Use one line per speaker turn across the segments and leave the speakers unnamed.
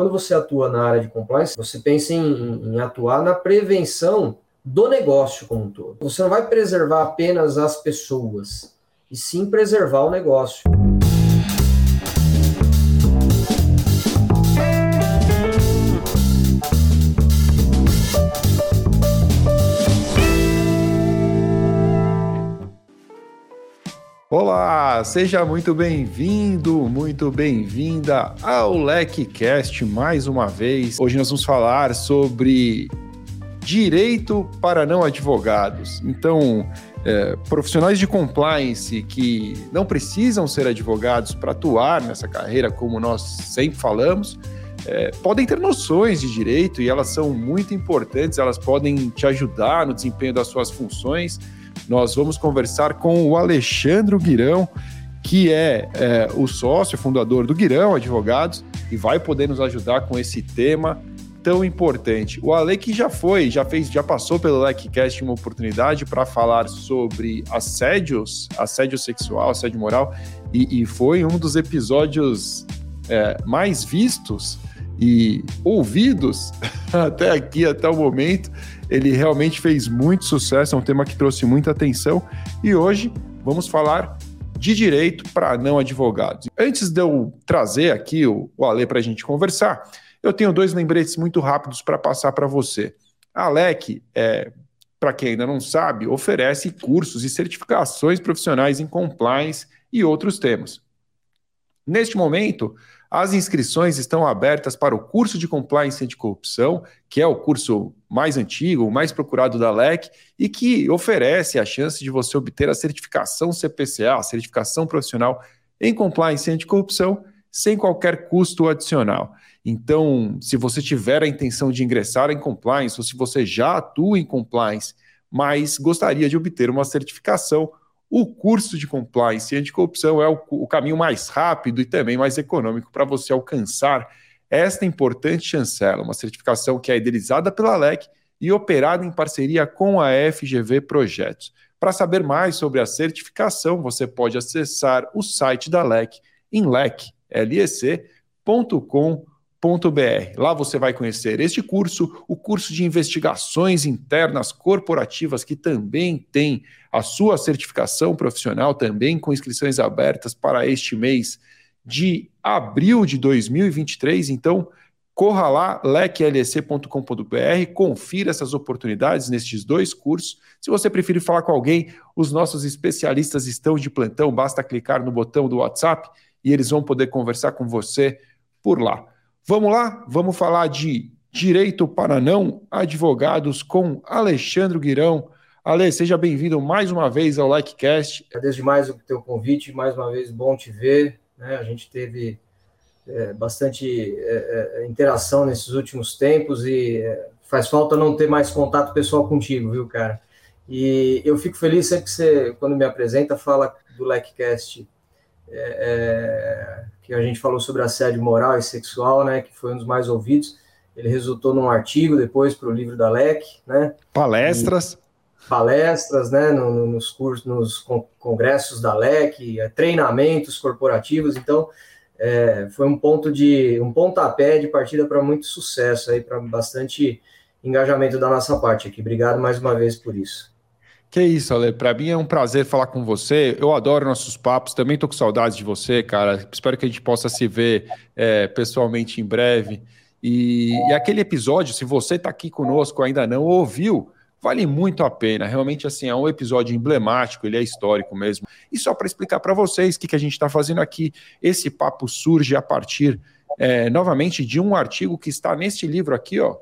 quando você atua na área de compliance, você pensa em, em atuar na prevenção do negócio como um todo. Você não vai preservar apenas as pessoas, e sim preservar o negócio.
Olá, seja muito bem-vindo, muito bem-vinda ao LecCast mais uma vez. Hoje nós vamos falar sobre direito para não advogados. Então, é, profissionais de compliance que não precisam ser advogados para atuar nessa carreira, como nós sempre falamos, é, podem ter noções de direito e elas são muito importantes, elas podem te ajudar no desempenho das suas funções nós vamos conversar com o Alexandre Guirão, que é, é, o sócio fundador do Guirão Advogados e vai poder nos ajudar com esse tema tão importante. O Ale que já foi, já fez, já passou pelo LecCast uma oportunidade para falar sobre assédios, assédio sexual, assédio moral, e, e foi um dos episódios é, mais vistos e ouvidos até aqui, até o momento. Ele realmente fez muito sucesso, é um tema que trouxe muita atenção e hoje vamos falar de direito para não advogados. Antes de eu trazer aqui o, o Ale para a gente conversar, eu tenho dois lembretes muito rápidos para passar para você. A Alec, é, para quem ainda não sabe, oferece cursos e certificações profissionais em compliance e outros temas. Neste momento, as inscrições estão abertas para o curso de Compliance Anticorrupção, que é o curso mais antigo, o mais procurado da LEC, e que oferece a chance de você obter a certificação CPCA, a certificação profissional em Compliance Anticorrupção, sem qualquer custo adicional. Então, se você tiver a intenção de ingressar em compliance, ou se você já atua em compliance, mas gostaria de obter uma certificação, o curso de compliance e anticorrupção é o, o caminho mais rápido e também mais econômico para você alcançar esta importante chancela, uma certificação que é idealizada pela LEC e operada em parceria com a FGV Projetos. Para saber mais sobre a certificação, você pode acessar o site da LEC em lec.com.br Lá você vai conhecer este curso, o curso de investigações internas corporativas, que também tem a sua certificação profissional, também com inscrições abertas para este mês de abril de 2023. Então, corra lá, leclec.com.br, confira essas oportunidades nestes dois cursos. Se você preferir falar com alguém, os nossos especialistas estão de plantão, basta clicar no botão do WhatsApp e eles vão poder conversar com você por lá. Vamos lá? Vamos falar de direito para não advogados com Alexandre Guirão. Ale, seja bem-vindo mais uma vez ao LikeCast.
Agradeço demais o teu convite, mais uma vez bom te ver. Né? A gente teve é, bastante é, é, interação nesses últimos tempos e é, faz falta não ter mais contato pessoal contigo, viu, cara? E eu fico feliz sempre que você, quando me apresenta, fala do LikeCast. É, é que a gente falou sobre assédio moral e sexual, né, que foi um dos mais ouvidos. Ele resultou num artigo depois para o livro da LEC, né?
Palestras.
E palestras, né, no, nos cursos, nos congressos da LEC, é, treinamentos corporativos. Então, é, foi um ponto de um pontapé de partida para muito sucesso aí, para bastante engajamento da nossa parte aqui. Obrigado mais uma vez por isso.
Que isso, Ale. Para mim é um prazer falar com você. Eu adoro nossos papos. Também tô com saudades de você, cara. Espero que a gente possa se ver é, pessoalmente em breve. E, e, aquele episódio, se você está aqui conosco ainda não ouviu, vale muito a pena. Realmente, assim, é um episódio emblemático. Ele é histórico mesmo. E só para explicar para vocês o que, que a gente está fazendo aqui, esse papo surge a partir, é, novamente, de um artigo que está neste livro aqui, ó.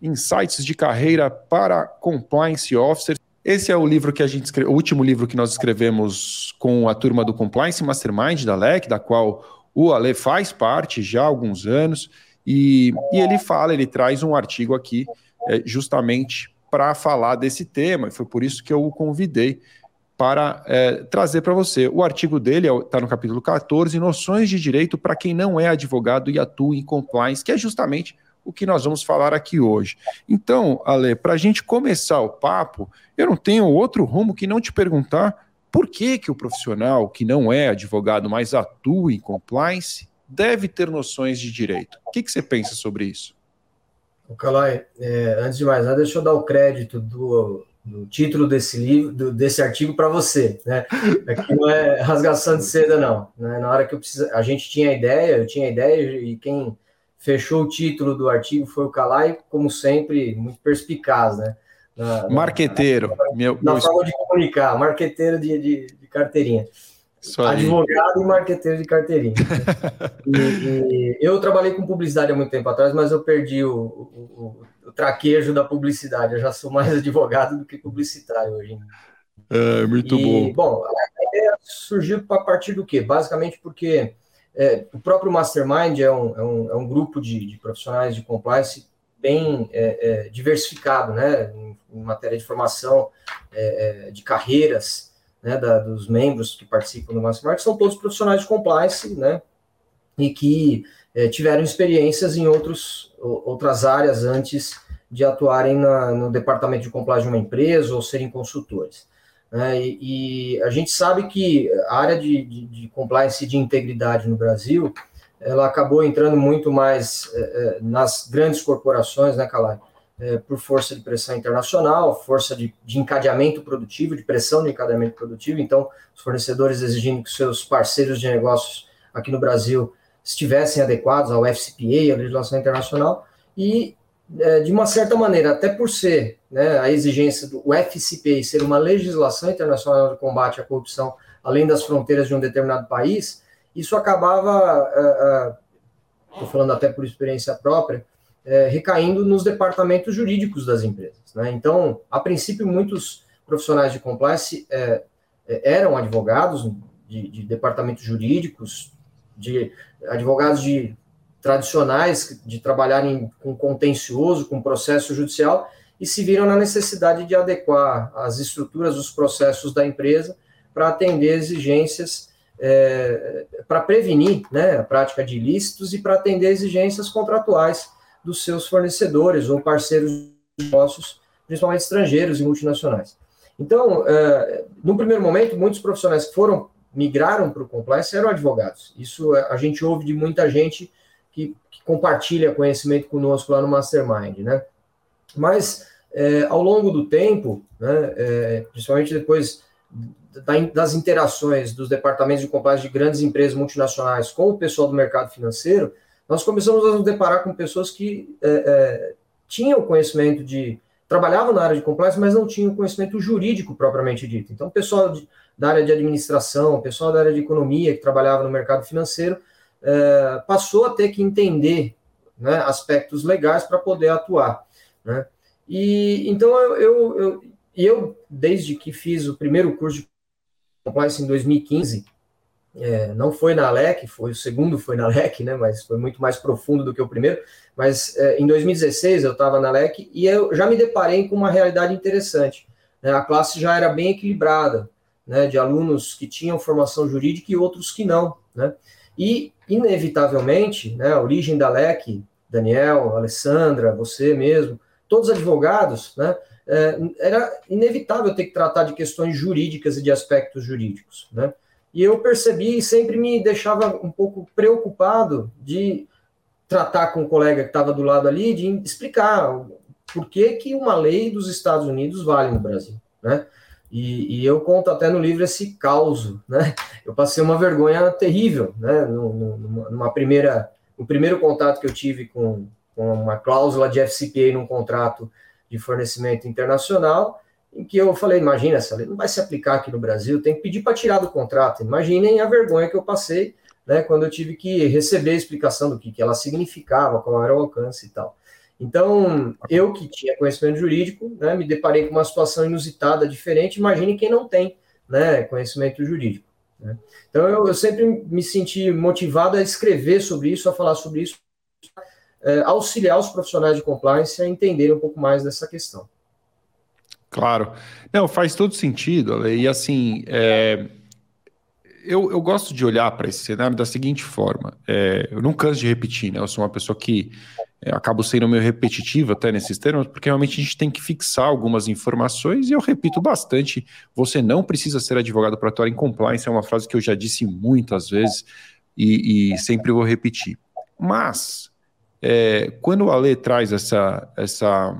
Insights de carreira para compliance officers esse é o livro que a gente escreve, o último livro que nós escrevemos com a turma do Compliance Mastermind da LEC, da qual o Ale faz parte já há alguns anos, e, e ele fala, ele traz um artigo aqui é, justamente para falar desse tema, e foi por isso que eu o convidei para é, trazer para você. O artigo dele está é, no capítulo 14, Noções de Direito para quem não é advogado e atua em compliance, que é justamente o que nós vamos falar aqui hoje. Então, Ale, para a gente começar o papo, eu não tenho outro rumo que não te perguntar por que, que o profissional que não é advogado, mas atua em compliance, deve ter noções de direito. O que, que você pensa sobre isso?
O Calai, é, antes de mais nada, deixa eu dar o crédito do, do título desse livro, do, desse artigo para você, né? Aqui não é rasgação de seda, não. Né? Na hora que precisa, a gente tinha a ideia, eu tinha a ideia, e quem fechou o título do artigo foi o Calai, como sempre, muito perspicaz, né?
Na, marqueteiro.
Na, meu, na meu... forma de comunicar, marqueteiro de, de, de carteirinha. Advogado e marqueteiro de carteirinha. e, e, eu trabalhei com publicidade há muito tempo atrás, mas eu perdi o, o, o, traquejo da publicidade. Eu já sou mais advogado do que publicitário hoje.
É, muito e,
bom. Bom, a ideia surgiu a partir do quê? Basicamente porque é, o próprio Mastermind é um, é um, é um grupo de, de, profissionais de compliance bem é, é diversificado, né? Em, em, matéria de formação, é, de carreiras, né, da, dos membros que participam do Mastermind, são todos profissionais de compliance, né, e que tiveram experiências em outros, outras áreas antes de atuarem na, no departamento de compliance de uma empresa ou serem consultores. Né, e, e, a gente sabe que a área de, de, de compliance e de integridade no Brasil, ela acabou entrando muito mais é, nas grandes corporações, né, Calai? é, por força de pressão internacional, força de, de, encadeamento produtivo, de pressão de encadeamento produtivo. Então, os fornecedores exigindo que seus parceiros de negócios aqui no Brasil estivessem adequados ao FCPA, à legislação internacional, e, é, de uma certa maneira, até por ser né, a exigência do FCPA ser uma legislação internacional de combate à corrupção além das fronteiras de um determinado país, isso acabava, estou é, é, falando até por experiência própria, é, recaindo nos departamentos jurídicos das empresas. Né? Então, a princípio, muitos profissionais de compliance é, é, eram advogados de, de, departamentos jurídicos, de advogados de tradicionais de trabalharem com contencioso, com processo judicial, e se viram na necessidade de adequar as estruturas dos processos da empresa para atender exigências, é, para prevenir né, a prática de ilícitos e para atender exigências contratuais dos seus fornecedores ou parceiros negócios, principalmente estrangeiros e multinacionais. Então, é, no primeiro momento, muitos profissionais que foram migraram para o compliance eram advogados. Isso a gente ouve de muita gente que, que compartilha conhecimento conosco lá no Mastermind, né? Mas é, ao longo do tempo, né, é, principalmente depois das interações dos departamentos de compliance de grandes empresas multinacionais com o pessoal do mercado financeiro, nós começamos a nos deparar com pessoas que é, é, tinham conhecimento de. trabalhavam na área de compliance, mas não tinham conhecimento jurídico propriamente dito. Então, pessoal de, da área de administração, pessoal da área de economia, que trabalhava no mercado financeiro, é, passou a ter que entender né, aspectos legais para poder atuar. Né? E então eu, eu, eu, eu, desde que fiz o primeiro curso de compliance em 2015, é, não foi na LEC, foi o segundo foi na LEC, né, mas foi muito mais profundo do que o primeiro. Mas é, em 2016 eu estava na LEC e eu já me deparei com uma realidade interessante. Né, a classe já era bem equilibrada, né, de alunos que tinham formação jurídica e outros que não. Né, e, inevitavelmente, né, a origem da LEC, Daniel, Alessandra, você mesmo, todos advogados, né, é, era inevitável ter que tratar de questões jurídicas e de aspectos jurídicos. Né? E eu percebi e sempre me deixava um pouco preocupado de tratar com o colega que estava do lado ali, de explicar por que, que uma lei dos Estados Unidos vale no Brasil, né? E, e eu conto até no livro esse caos, né? Eu passei uma vergonha terrível, né? Numa, numa primeira, o primeiro contato que eu tive com, com uma cláusula de FCPA num contrato de fornecimento internacional, em que eu falei, imagina, essa lei não vai se aplicar aqui no Brasil, tem que pedir para tirar do contrato. Imaginem a vergonha que eu passei, né, quando eu tive que receber a explicação do que, que ela significava, qual era o alcance e tal. Então, eu que tinha conhecimento jurídico, né, me deparei com uma situação inusitada, diferente, imagine quem não tem né, conhecimento jurídico. Né? Então, eu, eu, sempre me senti motivado a escrever sobre isso, a falar sobre isso, é, auxiliar os profissionais de compliance a entenderem um pouco mais dessa questão.
Claro. Não, faz todo sentido. E assim, é, eu, eu gosto de olhar para esse cenário da seguinte forma. É, eu não canso de repetir, né? Eu sou uma pessoa que é, acabo sendo meio repetitivo até nesses termos, porque realmente a gente tem que fixar algumas informações e eu repito bastante. Você não precisa ser advogado para atuar em compliance, é uma frase que eu já disse muitas vezes e, e sempre vou repetir. Mas, é, quando o Ale traz essa, essa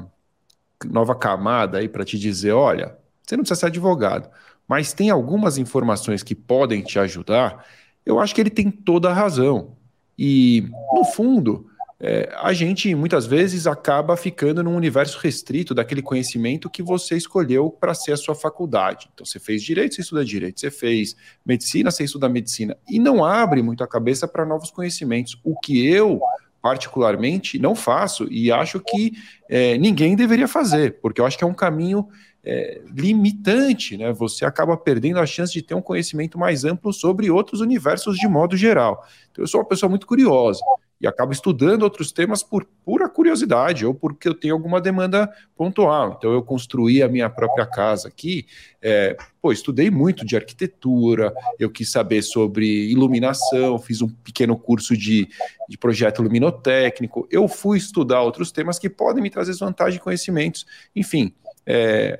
nova camada aí para te dizer, olha, você não precisa ser advogado, mas tem algumas informações que podem te ajudar, eu acho que ele tem toda a razão. E, no fundo, é, a gente muitas vezes acaba ficando num universo restrito daquele conhecimento que você escolheu para ser a sua faculdade. Então, você fez direito, você estuda direito, você fez medicina, você estuda medicina, e não abre muito a cabeça para novos conhecimentos. O que eu particularmente, não faço e acho que é, ninguém deveria fazer, porque eu acho que é um caminho é, limitante, né? Você acaba perdendo a chance de ter um conhecimento mais amplo sobre outros universos de modo geral. Então, eu sou uma pessoa muito curiosa e acabo estudando outros temas por pura curiosidade ou porque eu tenho alguma demanda pontual. Então, eu construí a minha própria casa aqui. É, pô, estudei muito de arquitetura, eu quis saber sobre iluminação, fiz um pequeno curso de, de projeto luminotécnico. Eu fui estudar outros temas que podem me trazer vantagem e conhecimentos. Enfim, é,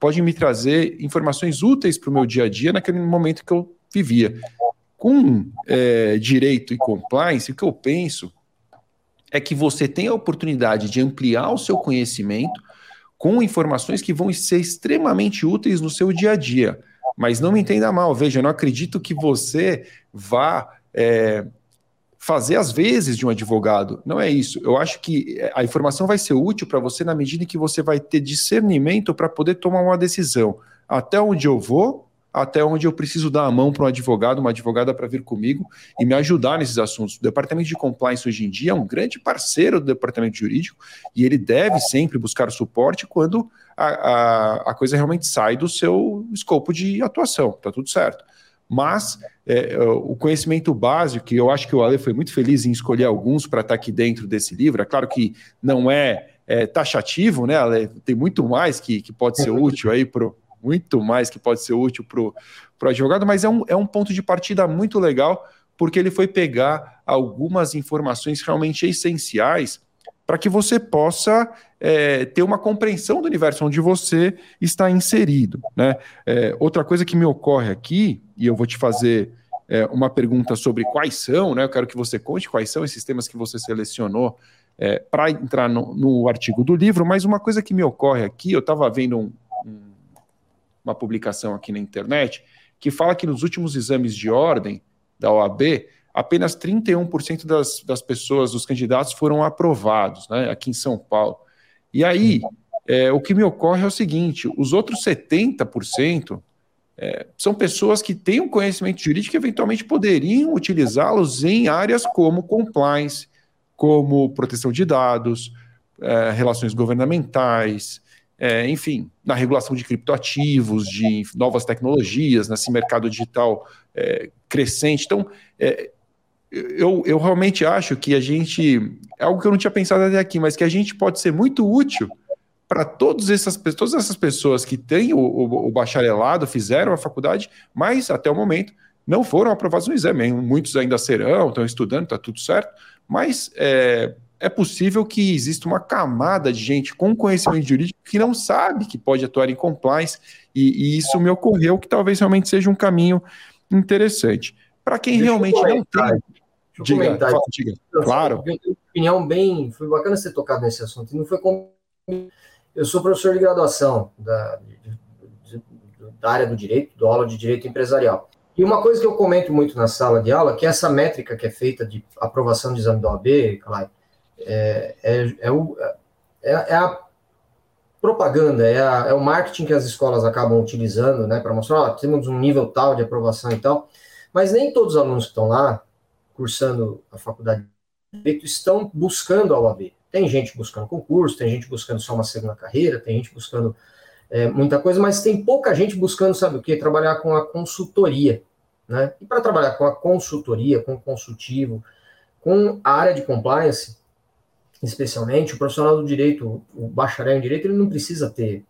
pode me trazer informações úteis para o meu dia a dia naquele momento que eu vivia com é, direito e compliance, o que eu penso é que você tem a oportunidade de ampliar o seu conhecimento com informações que vão ser extremamente úteis no seu dia a dia. Mas não me entenda mal, veja, eu não acredito que você vá é, fazer as vezes de um advogado. Não é isso. Eu acho que a informação vai ser útil para você na medida em que você vai ter discernimento para poder tomar uma decisão. Até onde eu vou até onde eu preciso dar a mão para um advogado, uma advogada para vir comigo e me ajudar nesses assuntos. O departamento de compliance hoje em dia é um grande parceiro do departamento jurídico e ele deve sempre buscar suporte quando a, a, a coisa realmente sai do seu escopo de atuação, tá tudo certo. Mas é, o conhecimento básico, que eu acho que o Ale foi muito feliz em escolher alguns para estar tá aqui dentro desse livro, é claro que não é, é taxativo, né, Ale? Tem muito mais que, que pode ser útil aí para muito mais que pode ser útil para o advogado, mas é um, é um ponto de partida muito legal, porque ele foi pegar algumas informações realmente essenciais para que você possa é, ter uma compreensão do universo onde você está inserido. Né? É, outra coisa que me ocorre aqui, e eu vou te fazer é, uma pergunta sobre quais são, né? eu quero que você conte quais são esses temas que você selecionou é, para entrar no, no, artigo do livro, mas uma coisa que me ocorre aqui, eu estava vendo um, um uma publicação aqui na internet, que fala que nos últimos exames de ordem da OAB, apenas 31% das, das pessoas, dos candidatos, foram aprovados, né, aqui em São Paulo. E aí, é, o que me ocorre é o seguinte: os outros 70% é, são pessoas que têm um conhecimento jurídico que eventualmente poderiam utilizá-los em áreas como compliance, como proteção de dados, é, relações governamentais, é, enfim, na regulação de criptoativos, de novas tecnologias, nesse mercado digital é, crescente. Então, é, eu, eu realmente acho que a gente. É algo que eu não tinha pensado até aqui, mas que a gente pode ser muito útil para todas essas, todas essas pessoas que têm o, o, o, bacharelado, fizeram a faculdade, mas até o momento não foram aprovados no exame. Muitos ainda serão, estão estudando, está tudo certo, mas é, possível que exista uma camada de gente com conhecimento jurídico que não sabe que pode atuar em compliance, e, e isso me ocorreu que talvez realmente seja um caminho interessante. Para quem Deixa realmente não tem.
Diga, fala, diga. Claro. Opinião bem. Foi bacana você tocar nesse assunto. Não foi como. Eu sou professor de graduação da, da área do direito, do aula de direito empresarial. E uma coisa que eu comento muito na sala de aula, que é essa métrica que é feita de aprovação de exame da OAB, Clay, é, é, é, é, é a propaganda, é, a, é, o marketing que as escolas acabam utilizando, né, para mostrar, ó, temos um nível tal de aprovação e tal, mas nem todos os alunos que estão lá, cursando a faculdade de Direito, estão buscando a UAB. Tem gente buscando concurso, tem gente buscando só uma segunda carreira, tem gente buscando é, muita coisa, mas tem pouca gente buscando, sabe o que? Trabalhar com a consultoria, né? E para trabalhar com a consultoria, com o consultivo, com a área de compliance, especialmente, o profissional do direito, o bacharel em direito, ele não precisa ter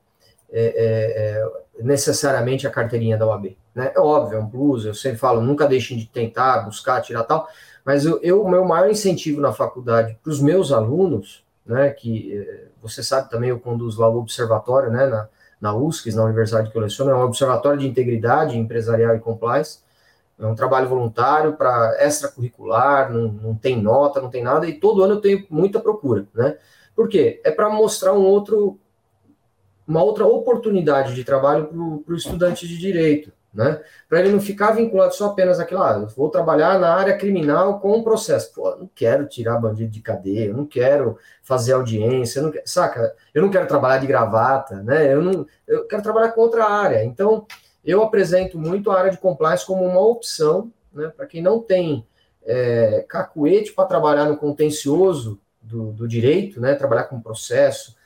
é, é, é necessariamente a carteirinha da OAB. Né? É óbvio, é um plus, eu sempre falo, nunca deixem de tentar, buscar, tirar tal, mas eu, o meu maior incentivo na faculdade para os meus alunos, né, que é, você sabe também, eu conduzo lá o observatório, né, na, na USCS, na universidade que eu leciono, é um observatório de integridade empresarial e compliance, é um trabalho voluntário para extracurricular, não, não tem nota, não tem nada, e todo ano eu tenho muita procura, né? Por quê? É para mostrar um outro, uma outra oportunidade de trabalho para o estudante de direito, né? Para ele não ficar vinculado só apenas àquilo, ah, vou trabalhar na área criminal com o processo. Pô, não quero tirar bandido de cadeia, não quero fazer audiência, não quero, saca? Eu não quero trabalhar de gravata, né? Eu não, eu quero trabalhar com outra área. Então, eu apresento muito a área de compliance como uma opção, né, para quem não tem é, cacuete para trabalhar no contencioso do, do, direito, né, trabalhar com processo,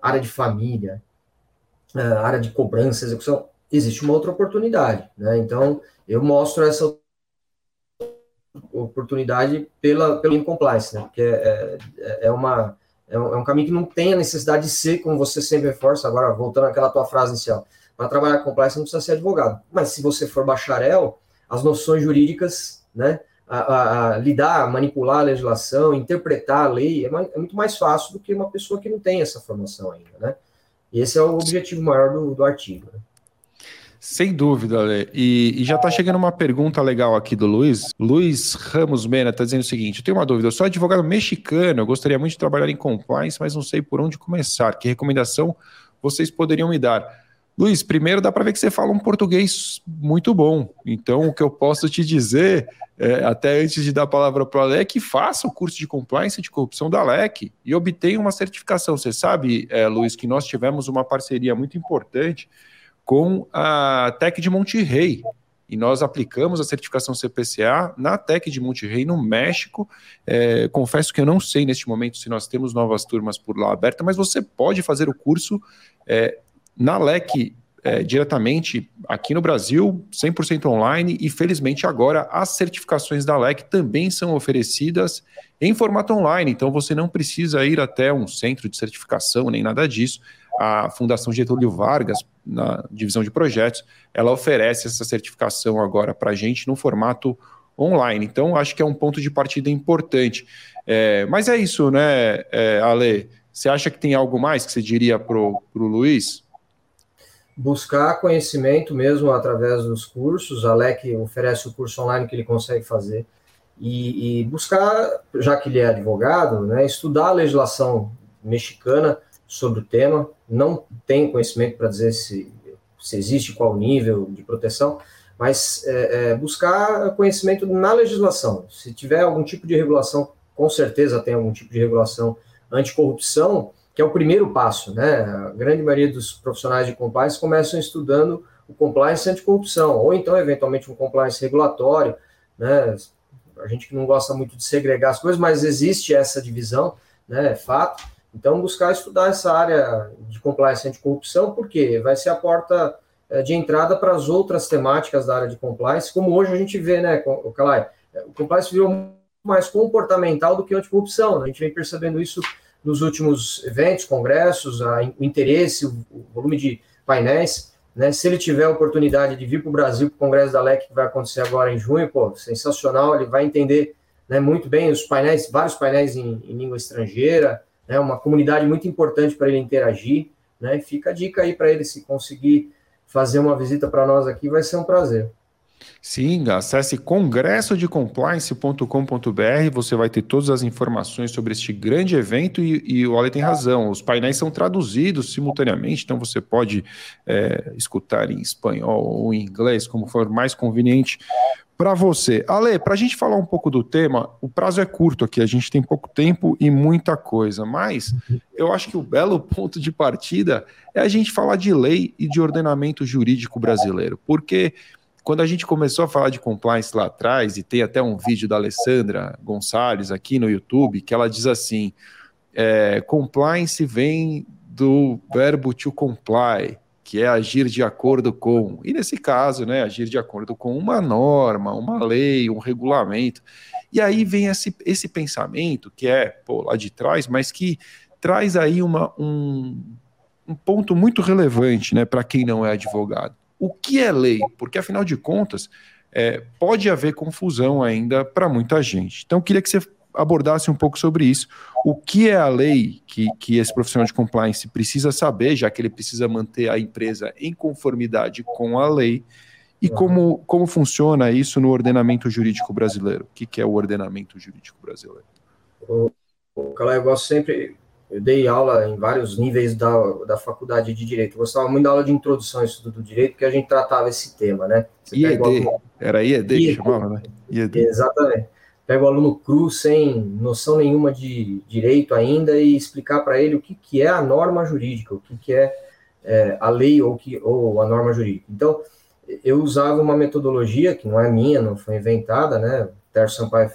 área de família, é, área de cobrança, execução, existe uma outra oportunidade. Né, então, eu mostro essa oportunidade pela, pelo compliance, né, porque é, é, é uma, é um, é um caminho que não tem a necessidade de ser, como você sempre reforça, agora voltando àquela tua frase inicial, para trabalhar com compliance não precisa ser advogado. Mas se você for bacharel, as noções jurídicas, né, a, a, a lidar, manipular a legislação, interpretar a lei, é, mais, é, muito mais fácil do que uma pessoa que não tem essa formação ainda, né? E esse é o objetivo maior do, do artigo. Né?
Sem dúvida, Lê. E, e já está chegando uma pergunta legal aqui do Luiz. Luiz Ramos Mena está dizendo o seguinte: eu tenho uma dúvida, eu sou advogado mexicano, eu gostaria muito de trabalhar em compliance, mas não sei por onde começar. Que recomendação vocês poderiam me dar? Luiz, primeiro dá para ver que você fala um português muito bom. Então, o que eu posso te dizer, é, até antes de dar a palavra para o Alec, é que faça o curso de compliance de corrupção da LEC e obtenha uma certificação. Você sabe, é, Luiz, que nós tivemos uma parceria muito importante com a Tec de Monterrey. E nós aplicamos a certificação CPCA na Tec de Monterrey, no México. É, confesso que eu não sei neste momento se nós temos novas turmas por lá abertas, mas você pode fazer o curso é, na LEC, é, diretamente aqui no Brasil, 100% online, e felizmente agora as certificações da LEC também são oferecidas em formato online, então você não precisa ir até um centro de certificação nem nada disso. A Fundação Getúlio Vargas, na divisão de projetos, ela oferece essa certificação agora para a gente no formato online. Então, acho que é um ponto de partida importante. É, mas é isso, né, é, Ale? Você acha que tem algo mais que você diria para o Luiz?
Buscar conhecimento mesmo através dos cursos. A LEC oferece o curso online que ele consegue fazer. E, e, buscar, já que ele é advogado, né, estudar a legislação mexicana sobre o tema. Não tem conhecimento para dizer se, se existe qual nível de proteção, mas é, é, buscar conhecimento na legislação. Se tiver algum tipo de regulação, com certeza tem algum tipo de regulação anticorrupção, que é o primeiro passo, né? A grande maioria dos profissionais de compliance começam estudando o compliance anticorrupção, ou então, eventualmente, um compliance regulatório, né? A gente que não gosta muito de segregar as coisas, mas existe essa divisão, né? É fato. Então, buscar estudar essa área de compliance anticorrupção, porque vai ser a porta é, de entrada para as outras temáticas da área de compliance, como hoje a gente vê, né, Calai? O compliance virou mais comportamental do que anticorrupção. Né? A gente vem percebendo isso nos últimos eventos, congressos, a, o interesse, o, o, volume de painéis. Né? Se ele tiver a oportunidade de vir para o Brasil, para o Congresso da LEC, que vai acontecer agora em junho, pô, sensacional, ele vai entender né, muito bem os painéis, vários painéis em, em língua estrangeira, né, uma comunidade muito importante para ele interagir. Né? Fica a dica aí para ele, se conseguir fazer uma visita para nós aqui, vai ser um prazer.
Sim, acesse congressodecompliance.com.br, você vai ter todas as informações sobre este grande evento e, e o Ale tem razão, os painéis são traduzidos simultaneamente, então você pode é, escutar em espanhol ou em inglês, como for mais conveniente para você. Ale, para a gente falar um pouco do tema, o prazo é curto aqui, a gente tem pouco tempo e muita coisa, mas eu acho que o belo ponto de partida é a gente falar de lei e de ordenamento jurídico brasileiro, porque quando a gente começou a falar de compliance lá atrás, e tem até um vídeo da Alessandra Gonçalves aqui no YouTube, que ela diz assim: é, compliance vem do verbo to comply, que é agir de acordo com. E nesse caso, né, agir de acordo com uma norma, uma lei, um regulamento. E aí vem esse, esse pensamento que é pô, lá de trás, mas que traz aí uma, um, um ponto muito relevante né, para quem não é advogado o que é lei, porque afinal de contas é, pode haver confusão ainda para muita gente. Então, queria que você abordasse um pouco sobre isso. O que é a lei que, que esse profissional de compliance precisa saber, já que ele precisa manter a empresa em conformidade com a lei, E como, como funciona isso no ordenamento jurídico brasileiro? O que, que é o ordenamento jurídico brasileiro?
O, o eu gosto sempre, eu dei aula em vários níveis da, da faculdade de Direito. Eu gostava muito da aula de introdução ao estudo do Direito, porque a gente tratava esse tema, né?
Você IED, era IED, IED que chamava, né?
IED. Exatamente. Pega o aluno cru, sem noção nenhuma de direito ainda, e explicar para ele o que, que é a norma jurídica, o que, que é, é a lei ou, que, ou a norma jurídica. Então, eu usava uma metodologia que não é minha, não foi inventada, né? Terço Sampaio,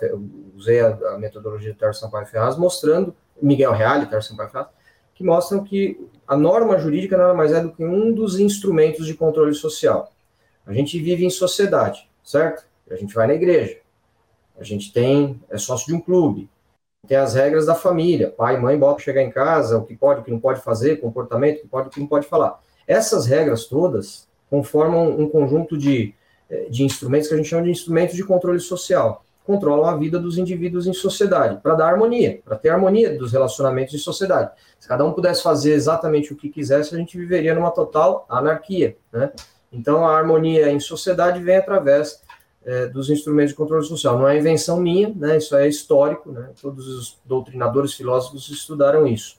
usei a, a metodologia do Terço Sampaio Ferraz, mostrando Miguel Reale, Tarso Sampaio que mostram que a norma jurídica nada mais é do que um dos instrumentos de controle social. A gente vive em sociedade, certo? A gente vai na igreja, a gente tem é sócio de um clube, tem as regras da família, pai, mãe, bota chegar em casa, o que pode, o que não pode fazer, comportamento, o que pode, o que não pode falar. Essas regras todas conformam um conjunto de, eh, de instrumentos que a gente chama de instrumentos de controle social controlam a vida dos indivíduos em sociedade, para dar harmonia, para ter harmonia dos relacionamentos em sociedade. Se cada um pudesse fazer exatamente o que quisesse, a gente viveria numa total anarquia, né? Então, a harmonia em sociedade vem através é, dos instrumentos de controle social. Não é invenção minha, né? Isso é histórico, né? Todos os doutrinadores filósofos estudaram isso.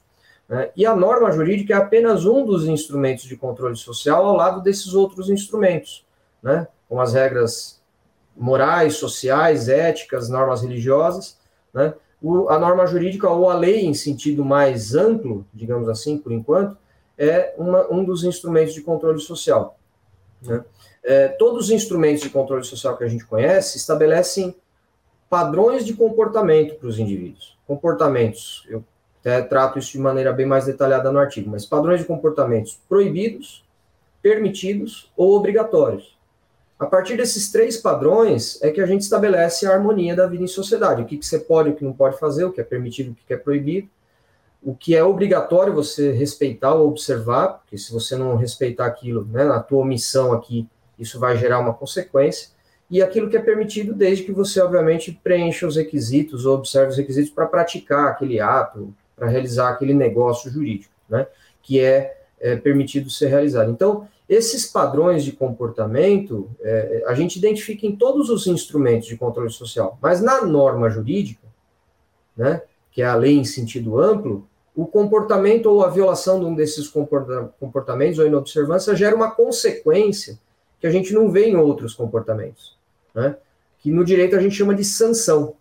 Né? E a norma jurídica é apenas um dos instrumentos de controle social ao lado desses outros instrumentos, né? Com as regras morais, sociais, éticas, normas religiosas, né? O, a norma jurídica ou a lei em sentido mais amplo, digamos assim, por enquanto, é uma, um dos instrumentos de controle social. Né? É, todos os instrumentos de controle social que a gente conhece estabelecem padrões de comportamento para os indivíduos. Comportamentos, eu até trato isso de maneira bem mais detalhada no artigo, mas padrões de comportamentos proibidos, permitidos ou obrigatórios. A partir desses três padrões é que a gente estabelece a harmonia da vida em sociedade. O que, que você pode, o que não pode fazer, o que é permitido, o que é proibido. O que é obrigatório você respeitar ou observar, porque se você não respeitar aquilo, né, na tua omissão aqui, isso vai gerar uma consequência. E aquilo que é permitido, desde que você, obviamente, preencha os requisitos ou observe os requisitos para praticar aquele ato, para realizar aquele negócio jurídico, né, que é, é permitido ser realizado. Então, esses padrões de comportamento é, a gente identifica em todos os instrumentos de controle social, mas na norma jurídica, né, que é a lei em sentido amplo, o comportamento ou a violação de um desses comportamentos ou inobservância gera uma consequência que a gente não vê em outros comportamentos, né, que no direito a gente chama de sanção.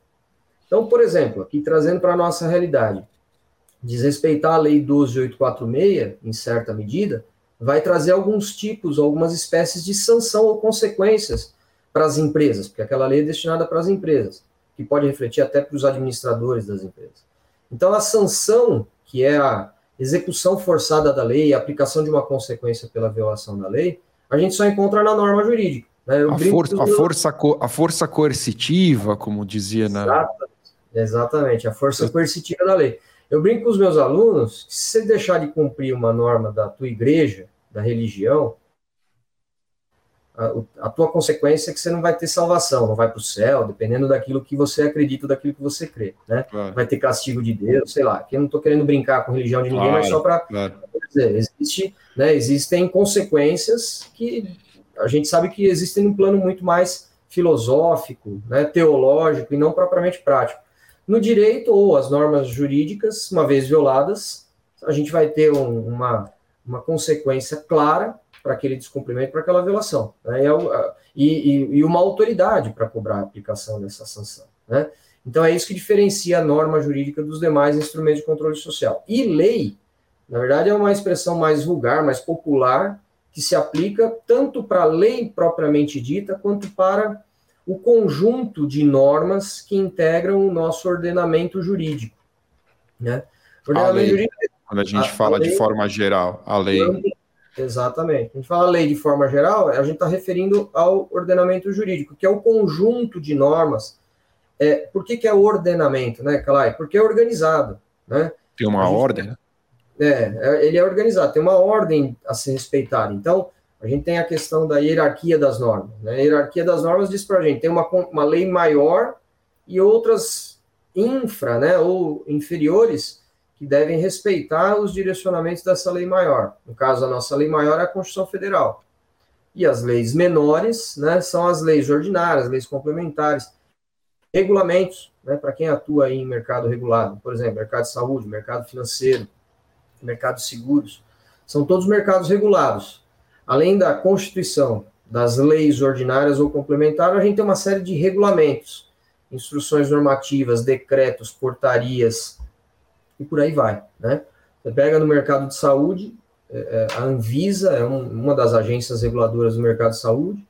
Então, por exemplo, aqui trazendo para a nossa realidade, desrespeitar a lei 12846, em certa medida, vai trazer alguns tipos, algumas espécies de sanção ou consequências para as empresas, porque aquela lei é destinada para as empresas, que pode refletir até para os administradores das empresas. Então, a sanção, que é a execução forçada da lei, a aplicação de uma consequência pela violação da lei, a gente só encontra na norma jurídica. Né?
A, for a, força a força coercitiva, como dizia na.
Exatamente, exatamente a força coercitiva da lei. Eu brinco com os meus alunos que se você deixar de cumprir uma norma da tua igreja, da religião, a, a, tua consequência é que você não vai ter salvação, não vai para o céu, dependendo daquilo que você acredita, daquilo que você crê, né? Claro. Vai ter castigo de Deus, sei lá. Aqui eu não estou querendo brincar com religião de ninguém, claro, mas só para claro. dizer, existe, né, existem consequências que a gente sabe que existem num plano muito mais filosófico, né, teológico e não propriamente prático. No direito ou as normas jurídicas, uma vez violadas, a gente vai ter um, uma, uma consequência clara para aquele descumprimento, para aquela violação. Né? E, e, e, uma autoridade para cobrar a aplicação dessa sanção. Né? Então, é isso que diferencia a norma jurídica dos demais instrumentos de controle social. E lei, na verdade, é uma expressão mais vulgar, mais popular, que se aplica tanto para a lei propriamente dita, quanto para o conjunto de normas que integram o nosso ordenamento jurídico. Né?
Ordenamento lei, jurídico. Quando a gente a fala lei, de forma geral, a lei.
Exatamente. A gente fala lei de forma geral, a gente está referindo ao ordenamento jurídico, que é o conjunto de normas. É, por que, que é ordenamento, né, Calai? Porque é organizado. Né?
Tem uma gente, ordem, né?
É, é, ele é organizado, tem uma ordem a ser respeitada. Então, a gente tem a questão da hierarquia das normas. Né? A hierarquia das normas diz para a gente tem uma, uma lei maior e outras infra, né, ou inferiores, que devem respeitar os direcionamentos dessa lei maior. No caso, a nossa lei maior é a Constituição Federal. E as leis menores né, são as leis ordinárias, leis complementares, regulamentos, né, para quem atua em mercado regulado, por exemplo, mercado de saúde, mercado financeiro, mercado de seguros, são todos mercados regulados. Além da Constituição, das leis ordinárias ou complementares, a gente tem uma série de regulamentos, instruções normativas, decretos, portarias, e por aí vai. Né? Você pega no mercado de saúde, é, é, a Anvisa é uma das agências reguladoras do mercado de saúde,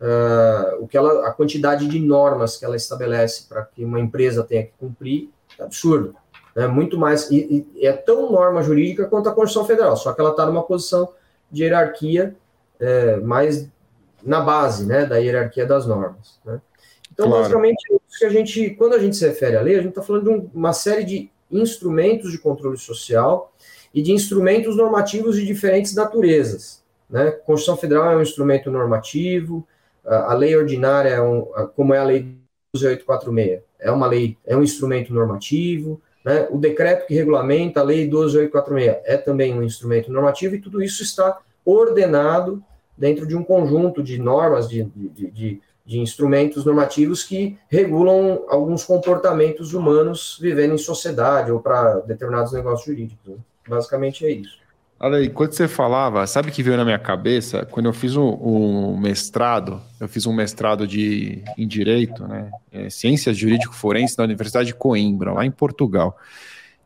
uh, o que ela, a quantidade de normas que ela estabelece para que uma empresa tenha que cumprir é absurdo. É muito mais, e, e é tão norma jurídica quanto a Constituição Federal, só que ela está numa posição de hierarquia é, mais na base né, da hierarquia das normas. Né? Então, claro. basicamente, a gente, quando a gente se refere à lei, a gente está falando de um, uma série de instrumentos de controle social e de instrumentos normativos de diferentes naturezas. Né? A Constituição Federal é um instrumento normativo, a lei ordinária, é um, como é a lei 12846, é uma lei, é um instrumento normativo, né? o decreto que regulamenta a lei 12846 é também um instrumento normativo, e tudo isso está ordenado dentro de um conjunto de normas, de, de, de, de instrumentos normativos que regulam alguns comportamentos humanos vivendo em sociedade ou para determinados negócios jurídicos. Né? Basicamente é isso.
Olha aí, quando você falava, sabe o que veio na minha cabeça? Quando eu fiz um, mestrado, eu fiz um mestrado de, em Direito, né? É, Ciências Jurídico Forense na Universidade de Coimbra, lá em Portugal.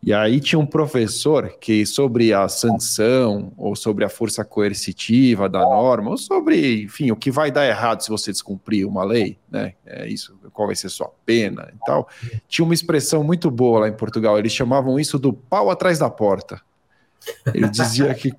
E aí tinha um professor que sobre a sanção, ou sobre a força coercitiva da norma, ou sobre, enfim, o que vai dar errado se você descumprir uma lei, né? É isso, qual vai ser sua pena e tal. Tinha uma expressão muito boa lá em Portugal, eles chamavam isso do pau atrás da porta. Ele dizia que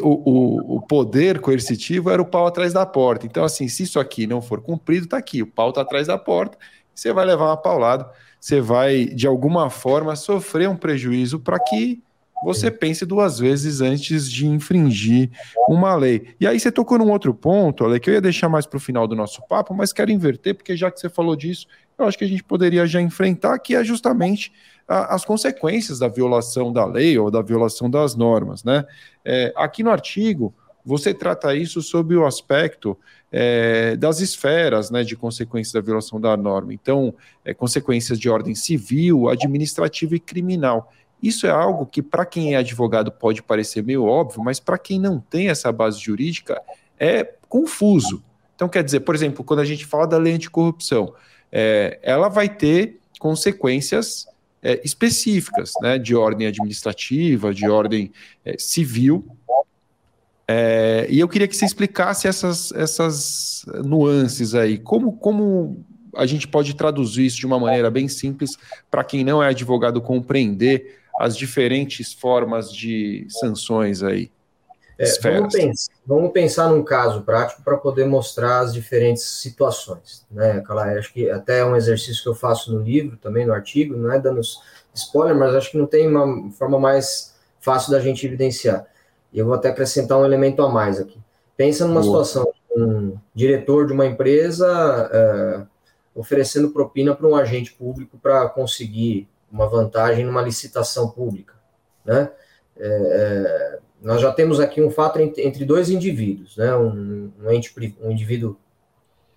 o, o, o, poder coercitivo era o pau atrás da porta. Então, assim, se isso aqui não for cumprido, está aqui, o pau está atrás da porta, você vai levar uma paulada, você vai, de alguma forma, sofrer um prejuízo para que você pense duas vezes antes de infringir uma lei. E aí você tocou num outro ponto, Ale, que eu ia deixar mais para o final do nosso papo, mas quero inverter, porque já que você falou disso, eu acho que a gente poderia já enfrentar, que é justamente a, as consequências da violação da lei ou da violação das normas. Né? É, aqui no artigo, você trata isso sob o aspecto é, das esferas né, de consequências da violação da norma. Então, é, consequências de ordem civil, administrativa e criminal. Isso é algo que, para quem é advogado, pode parecer meio óbvio, mas para quem não tem essa base jurídica, é confuso. Então, quer dizer, por exemplo, quando a gente fala da lei anticorrupção, é, ela vai ter consequências é, específicas, né, de ordem administrativa, de ordem é, civil. É, e eu queria que você explicasse essas, essas nuances aí. Como, como a gente pode traduzir isso de uma maneira bem simples para quem não é advogado compreender as diferentes formas de sanções aí?
É, vamos, pensar, vamos, pensar, num caso prático para poder mostrar as diferentes situações. Né, acho que até é um exercício que eu faço no livro, também no artigo, não é dando spoiler, mas acho que não tem uma forma mais fácil da gente evidenciar. E eu vou até acrescentar um elemento a mais aqui. Pensa numa Boa. situação, um diretor de uma empresa é, oferecendo propina para um agente público para conseguir uma vantagem numa licitação pública, né? É nós já temos aqui um fato entre dois indivíduos, né? um, um, ente, um indivíduo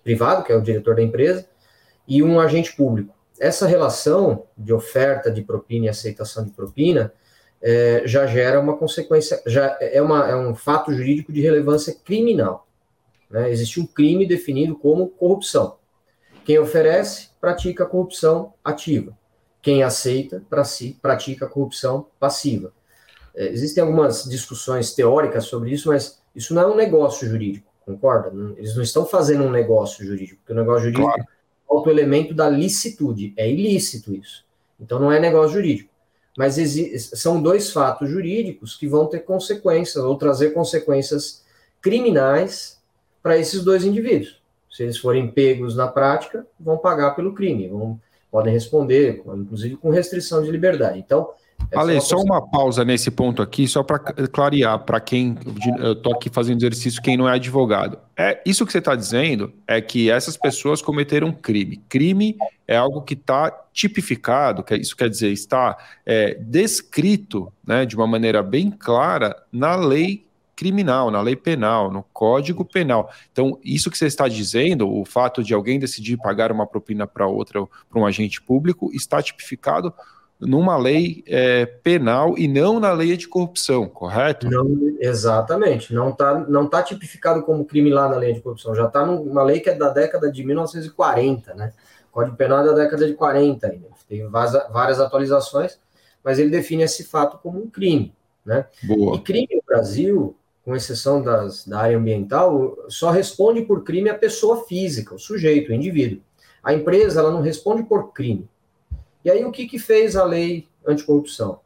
privado, que é o diretor da empresa, e um agente público. Essa relação de oferta de propina e aceitação de propina é, já gera uma consequência, já é, uma, é um fato jurídico de relevância criminal. Né? Existe um crime definido como corrupção. Quem oferece, pratica corrupção ativa. Quem aceita, pratica corrupção passiva. É, existem algumas discussões teóricas sobre isso, mas isso não é um negócio jurídico, concorda? Eles não estão fazendo um negócio jurídico, porque o negócio jurídico claro. falta o elemento da licitude, é ilícito isso. Então não é negócio jurídico. Mas são dois fatos jurídicos que vão ter consequências, ou trazer consequências criminais para esses dois indivíduos. Se eles forem pegos na prática, vão pagar pelo crime, vão, podem responder, inclusive com restrição de liberdade. Então,
é Ale, só uma pausa nesse ponto aqui, só para clarear para quem eu estou aqui fazendo exercício, quem não é advogado. É isso que você está dizendo é que essas pessoas cometeram crime. Crime é algo que está tipificado, que isso quer dizer está é, descrito, né, de uma maneira bem clara na lei criminal, na lei penal, no Código Penal. Então, isso que você está dizendo, o fato de alguém decidir pagar uma propina para outra, para um agente público, está tipificado numa lei é, penal e não na lei de corrupção, correto?
Não, exatamente. Não está não tá tipificado como crime lá na lei de corrupção. Já está numa lei que é da década de 1940, né? Código Penal é da década de 40 ainda. Tem várias atualizações, mas ele define esse fato como um crime. Né? Boa. E crime no Brasil, com exceção das, da área ambiental, só responde por crime a pessoa física, o sujeito, o indivíduo. A empresa ela não responde por crime. E aí o que, que fez a lei anticorrupção?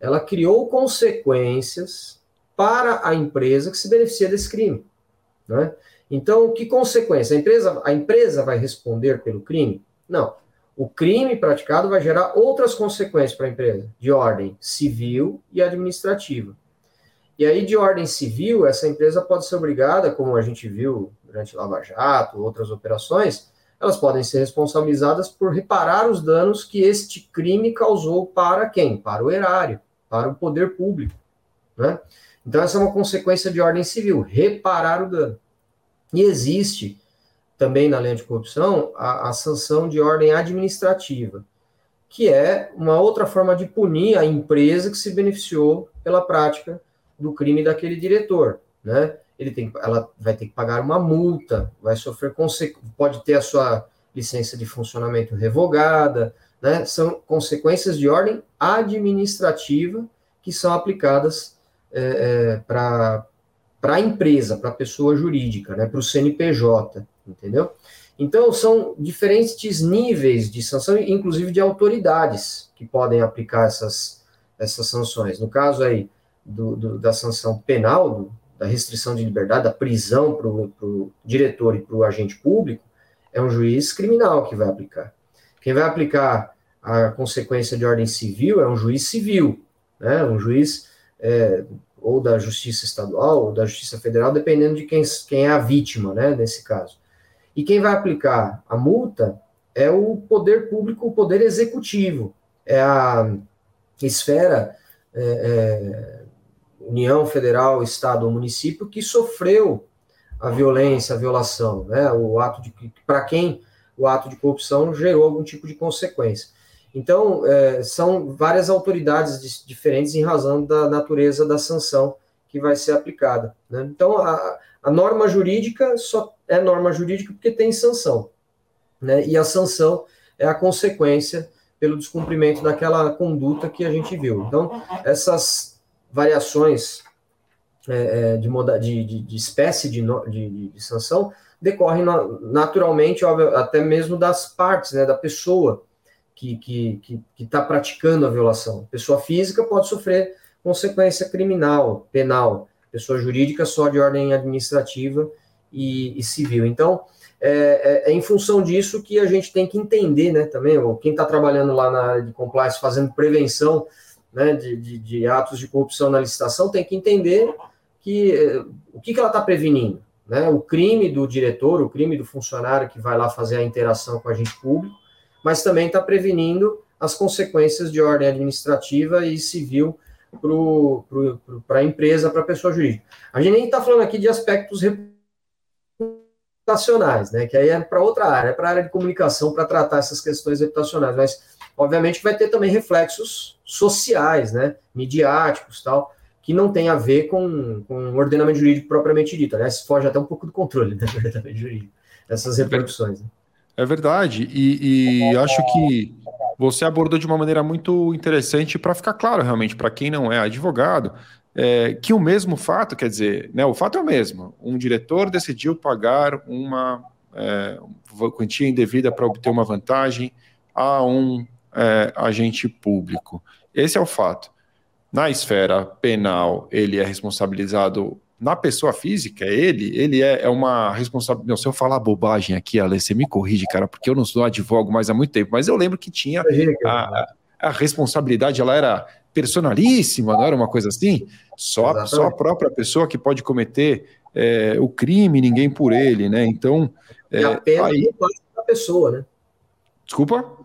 Ela criou consequências para a empresa que se beneficia desse crime. Né? Então, que consequência? A empresa, a empresa vai responder pelo crime? Não. O crime praticado vai gerar outras consequências para a empresa, de ordem civil e administrativa. E aí, de ordem civil, essa empresa pode ser obrigada, como a gente viu durante Lava Jato, outras operações, elas podem ser responsabilizadas por reparar os danos que este crime causou para quem? Para o erário, para o poder público. Né? Então, essa é uma consequência de ordem civil, reparar o dano. E existe também na lei de corrupção, a, a sanção de ordem administrativa, que é uma outra forma de punir a empresa que se beneficiou pela prática do crime daquele diretor, né? Ele tem, ela vai ter que pagar uma multa, vai sofrer pode ter a sua licença de funcionamento revogada, né? São consequências de ordem administrativa que são aplicadas é, é, para a empresa, para a pessoa jurídica, né? Para o CNPJ entendeu? Então, são diferentes níveis de sanção, inclusive de autoridades que podem aplicar essas, essas sanções. No caso aí do, do da sanção penal, do, da restrição de liberdade, da prisão para o diretor e para o agente público, é um juiz criminal que vai aplicar. Quem vai aplicar a consequência de ordem civil é um juiz civil, né? um juiz é, ou da Justiça Estadual ou da Justiça Federal, dependendo de quem, quem é a vítima, né, nesse caso. E quem vai aplicar a multa é o poder público, o poder executivo, é a esfera é, é, União Federal, Estado ou município que sofreu a violência, a violação, né? O ato de para quem o ato de corrupção gerou algum tipo de consequência. Então, é, são várias autoridades diferentes em razão da natureza da sanção que vai ser aplicada. Né? Então, a, a norma jurídica só é norma jurídica porque tem sanção. Né? E a sanção é a consequência pelo descumprimento daquela conduta que a gente viu. Então, essas variações é, é de, moda, de, de, de, espécie de, de, de sanção decorrem naturalmente, óbvio, até mesmo das partes, né, da pessoa que está que, que, que praticando a violação. Pessoa física pode sofrer consequência criminal, penal, pessoa jurídica só de ordem administrativa e, e civil. Então, é, é, é, em função disso que a gente tem que entender, né, também, quem está trabalhando lá na área de compliance, fazendo prevenção né, de, de, de, atos de corrupção na licitação, tem que entender que é, o que, que ela está prevenindo. Né, o crime do diretor, o crime do funcionário que vai lá fazer a interação com o agente público, mas também está prevenindo as consequências de ordem administrativa e civil para a empresa, para a pessoa jurídica. A gente nem está falando aqui de aspectos reputacionais, né? Que aí é para outra área, é para a área de comunicação para tratar essas questões reputacionais, mas obviamente vai ter também reflexos sociais, né? Midiáticos tal, que não tem a ver com, com o ordenamento jurídico propriamente dito, né? Se foge até um pouco do controle né, do ordenamento jurídico, essas repercussões. Né?
É verdade, e, e acho que você abordou de uma maneira muito interessante para ficar claro realmente para quem não é advogado é, que o mesmo fato, quer dizer, né, o fato é o mesmo. Um diretor decidiu pagar uma é, quantia indevida para obter uma vantagem a um é, agente público. Esse é o fato. Na esfera penal, ele é responsabilizado na pessoa física, ele, ele é, é uma responsabilidade. Se eu falar bobagem aqui, Ale, você me corrige, cara, porque eu não sou advogo mais há muito tempo, mas eu lembro que tinha a, a responsabilidade, ela era personalíssima, não era uma coisa assim? Só, só a própria pessoa que pode cometer é, o crime, ninguém por ele, né? Então.
É, a pena aí... pessoa, né?
Desculpa?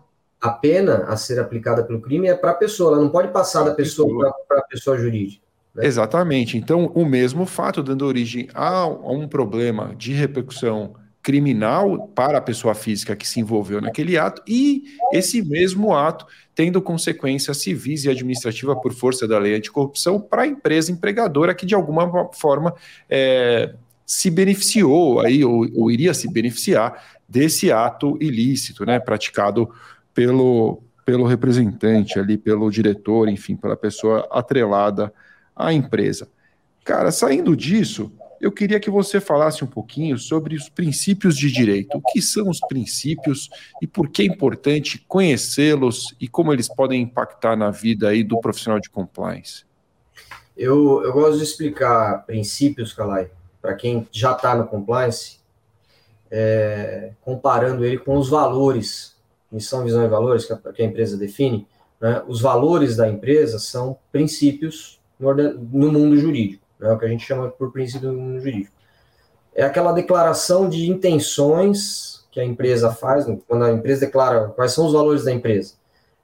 A pena a ser aplicada pelo crime é para a pessoa, ela não pode passar da pessoa para a pessoa jurídica.
Né? Exatamente. Então, o mesmo fato dando origem a, um problema de repercussão criminal para a pessoa física que se envolveu naquele ato e esse mesmo ato tendo consequências civis e administrativa por força da lei anticorrupção para a empresa empregadora que de alguma forma é, se beneficiou aí ou, ou, iria se beneficiar desse ato ilícito, né, praticado pelo pelo representante ali, pelo diretor, enfim, pela pessoa atrelada à empresa. Cara, saindo disso, eu queria que você falasse um pouquinho sobre os princípios de direito. O que são os princípios e por que é importante conhecê-los e como eles podem impactar na vida aí do profissional de compliance?
Eu, eu gosto de explicar princípios, Calai, para quem já está no compliance, é, comparando ele com os valores, missão, visão e valores que a, empresa define. Né? Os valores da empresa são princípios no, no mundo jurídico é o que a gente chama por princípio jurídico. É aquela declaração de intenções que a empresa faz, quando a empresa declara quais são os valores da empresa.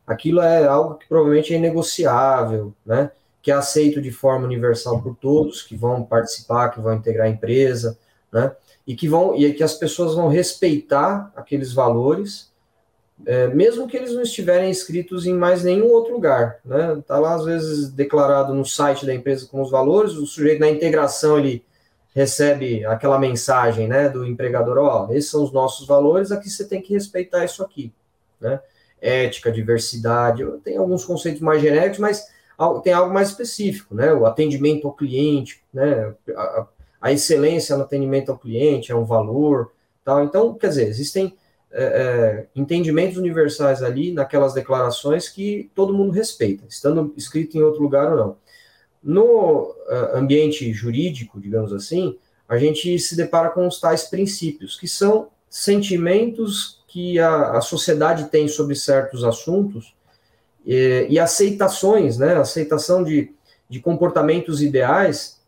Aquilo é algo que provavelmente é negociável, né? que é aceito de forma universal por todos que vão participar, que vão integrar a empresa, né? E que vão e que as pessoas vão respeitar aqueles valores é, mesmo que eles não estiverem inscritos em mais nenhum outro lugar, né? Tá lá às vezes declarado no site da empresa com os valores, o sujeito na integração ele recebe aquela mensagem, né, do empregador, ó, oh, esses são os nossos valores, aqui você tem que respeitar isso aqui, né? Ética, diversidade, tem alguns conceitos mais genéricos, mas tem algo mais específico, né? O atendimento ao cliente, né? A, a excelência no atendimento ao cliente é um valor, tal. Então, quer dizer, existem é, é, entendimentos universais ali naquelas declarações que todo mundo respeita, estando escrito em outro lugar ou não. No uh, ambiente jurídico, digamos assim, a gente se depara com os tais princípios, que são sentimentos que a, a sociedade tem sobre certos assuntos e, e aceitações, né, aceitação de, de comportamentos ideais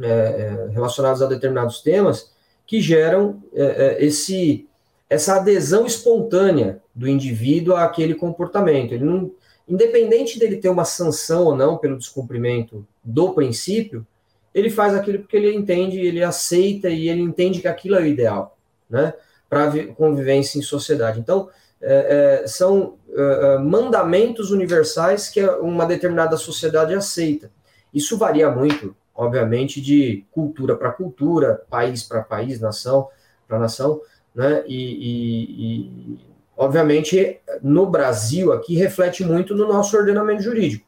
é, é relacionados a determinados temas que geram é, esse essa adesão espontânea do indivíduo àquele comportamento. Ele não, independente dele ter uma sanção ou não pelo descumprimento do princípio, ele faz aquilo porque ele entende, ele aceita e ele entende que aquilo é o ideal, né? Para convivência em sociedade. Então, é, é, são é, é, mandamentos universais que uma determinada sociedade aceita. Isso varia muito, obviamente, de cultura para cultura, país para país, nação para nação, né? E, e, e, obviamente, no Brasil, aqui reflete muito no nosso ordenamento jurídico.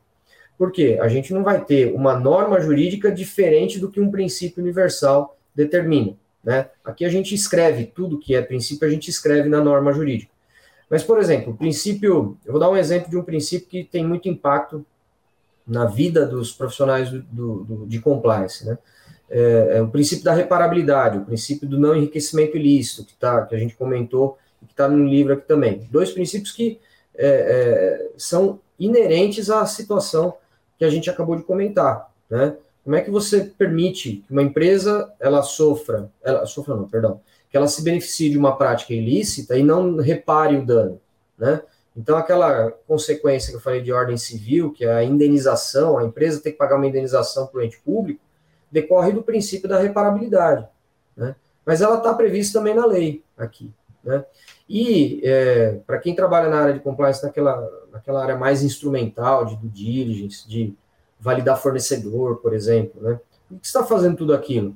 Por quê? A gente não vai ter uma norma jurídica diferente do que um princípio universal determina. Né? Aqui a gente escreve tudo que é princípio, a gente escreve na norma jurídica. Mas, por exemplo, o princípio, eu vou dar um exemplo de um princípio que tem muito impacto na vida dos profissionais do, do, do de compliance, né? É, é, o princípio da reparabilidade, o princípio do não enriquecimento ilícito, que, tá, que a gente comentou e que está no livro aqui também. Dois princípios que é, é, são inerentes à situação que a gente acabou de comentar, né? Como é que você permite que uma empresa ela sofra, ela sofra não, perdão, que ela se beneficie de uma prática ilícita e não repare o dano, né? Então, aquela consequência que eu falei de ordem civil, que é a indenização, a empresa tem que pagar uma indenização para o ente público, decorre do princípio da reparabilidade, né? Mas ela está prevista também na lei aqui, né? E é, para quem trabalha na área de compliance, naquela, naquela área mais instrumental, de due diligence, de validar fornecedor, por exemplo, né? Por que está fazendo tudo aquilo?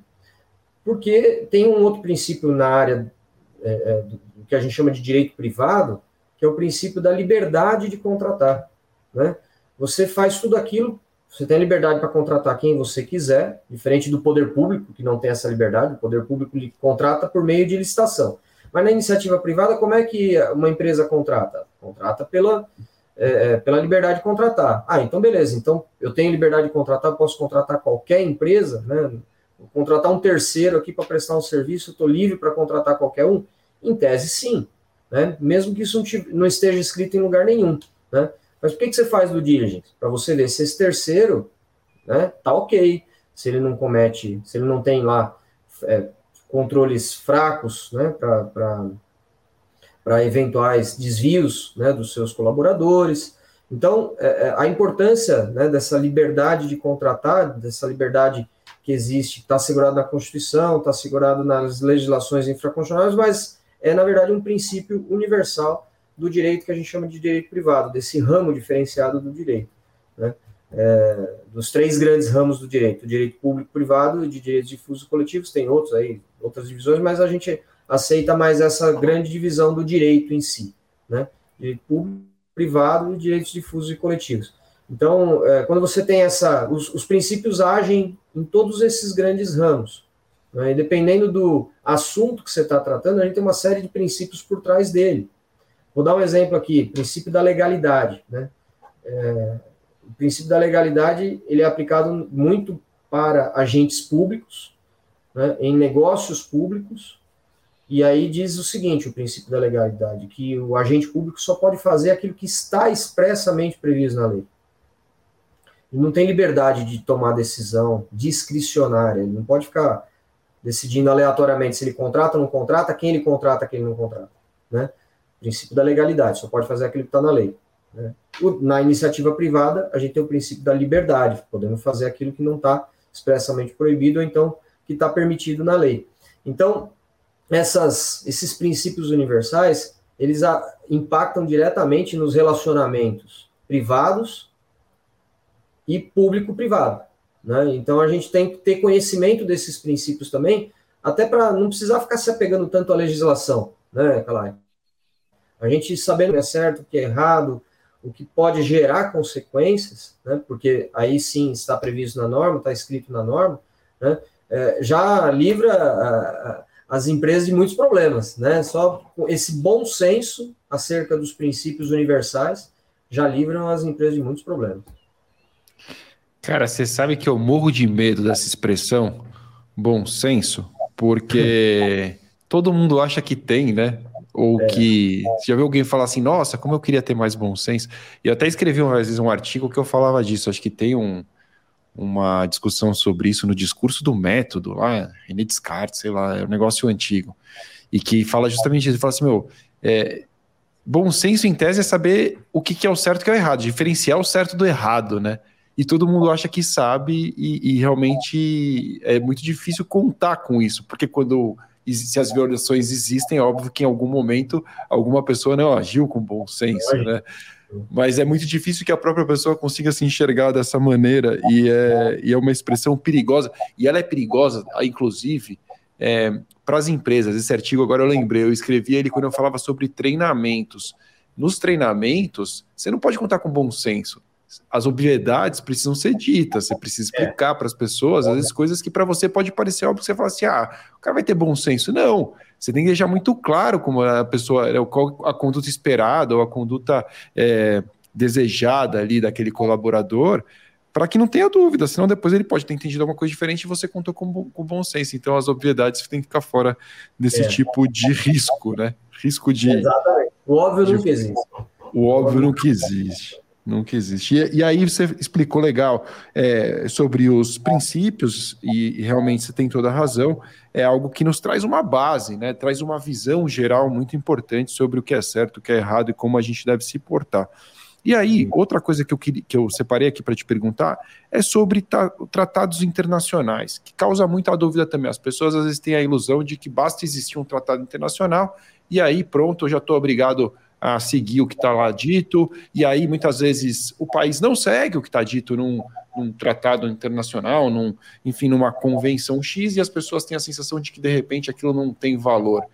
Porque tem um outro princípio na área é, é, do, que a gente chama de direito privado, que é o princípio da liberdade de contratar, né? Você faz tudo aquilo você tem liberdade para contratar quem você quiser, diferente do poder público, que não tem essa liberdade, o poder público contrata por meio de licitação. Mas na iniciativa privada, como é que uma empresa contrata? Contrata pela, é, é pela liberdade de contratar. Ah, então beleza, então eu tenho liberdade de contratar, posso contratar qualquer empresa, né? Vou contratar um terceiro aqui para prestar um serviço, estou livre para contratar qualquer um? Em tese, sim, né? mesmo que isso não esteja escrito em lugar nenhum. Né? Mas por que, que você faz do diligence? Para você ver se esse terceiro né, tá ok, se ele não comete, se ele não tem lá é, controles fracos né, para eventuais desvios né, dos seus colaboradores, Então, é, é, a importância né, dessa liberdade de contratar, dessa liberdade que existe, está segurado na Constituição, está segurado nas legislações infraconstitucionais, mas é, na verdade, um princípio universal do direito que a gente chama de direito privado, desse ramo diferenciado do direito. Né? É, dos três grandes ramos do direito, direito público-privado e de direitos difusos coletivos, tem outros aí, outras divisões, mas a gente aceita mais essa grande divisão do direito em si, né? Direito público, privado e direitos difusos e coletivos. Então, é, quando você tem essa, os, os, princípios agem em todos esses grandes ramos. Né? E dependendo do assunto que você está tratando, a gente tem uma série de princípios por trás dele. Vou dar um exemplo aqui, princípio da legalidade. Né? É, o princípio da legalidade ele é aplicado muito para agentes públicos, né, em negócios públicos, e aí diz o seguinte, o princípio da legalidade, que o agente público só pode fazer aquilo que está expressamente previsto na lei. Ele não tem liberdade de tomar decisão discricionária, ele não pode ficar decidindo aleatoriamente se ele contrata ou não contrata, quem ele contrata, quem ele não contrata. Né? Princípio da legalidade, só pode fazer aquilo que está na lei. Né? Na iniciativa privada, a gente tem o princípio da liberdade, podemos fazer aquilo que não está expressamente proibido ou então que está permitido na lei. Então, essas, esses princípios universais, eles a, impactam diretamente nos relacionamentos privados e público-privado. Né? Então a gente tem que ter conhecimento desses princípios também, até para não precisar ficar se apegando tanto à legislação, né, Calai? A gente sabendo o que é certo, o que é errado, o que pode gerar consequências, né, porque aí sim está previsto na norma, está escrito na norma, né, é, já livra a, a, as empresas de muitos problemas, né? Só esse bom senso acerca dos princípios universais já livram as empresas de muitos problemas.
Cara, você sabe que eu morro de medo dessa expressão bom senso, porque todo mundo acha que tem, né? Ou é. que. Você já viu alguém falar assim, nossa, como eu queria ter mais bom senso? E eu até escrevi uma vez um artigo que eu falava disso. Acho que tem um, uma discussão sobre isso no discurso do método, lá, René Descartes, sei lá, é um negócio antigo, e que fala justamente isso, ele fala assim, meu, é, bom senso em tese é saber o que, que é o certo e o que é o errado, diferenciar o certo do errado, né? E todo mundo acha que sabe e, e realmente é muito difícil contar com isso, porque quando se as violações existem, é óbvio que em algum momento alguma pessoa não agiu com bom senso, né? Mas é muito difícil que a própria pessoa consiga se enxergar dessa maneira e é, e é uma expressão perigosa. E ela é perigosa, inclusive, é, para as empresas. Esse artigo agora eu lembrei, eu escrevi ele quando eu falava sobre treinamentos. Nos treinamentos, você não pode contar com bom senso. As obviedades precisam ser ditas, você precisa explicar para as pessoas, às vezes, coisas que para você pode parecer óbvio, você fala assim: ah, o cara vai ter bom senso. Não, você tem que deixar muito claro como a pessoa, é, qual a conduta esperada ou a conduta é, desejada ali daquele colaborador, para que não tenha dúvida, senão depois ele pode ter entendido alguma coisa diferente e você contou com, com bom senso. Então as obviedades têm que ficar fora desse é. tipo de risco, né? Risco de.
Exatamente. O óbvio de, nunca existe.
O óbvio nunca existe. Nunca existe. E, e, aí você explicou legal é, sobre os princípios, e, e, realmente você tem toda a razão, é algo que nos traz uma base, né? traz uma visão geral muito importante sobre o que é certo, o que é errado e como a gente deve se portar. E aí, outra coisa que eu, queria, que eu separei aqui para te perguntar é sobre tratados internacionais, que causa muita dúvida também. As pessoas às vezes têm a ilusão de que basta existir um tratado internacional e aí pronto, eu já estou obrigado a seguir o que está lá dito, e aí muitas vezes o país não segue o que está dito num, num, tratado internacional, num, enfim, numa convenção X, e as pessoas têm a sensação de que de repente aquilo não tem valor.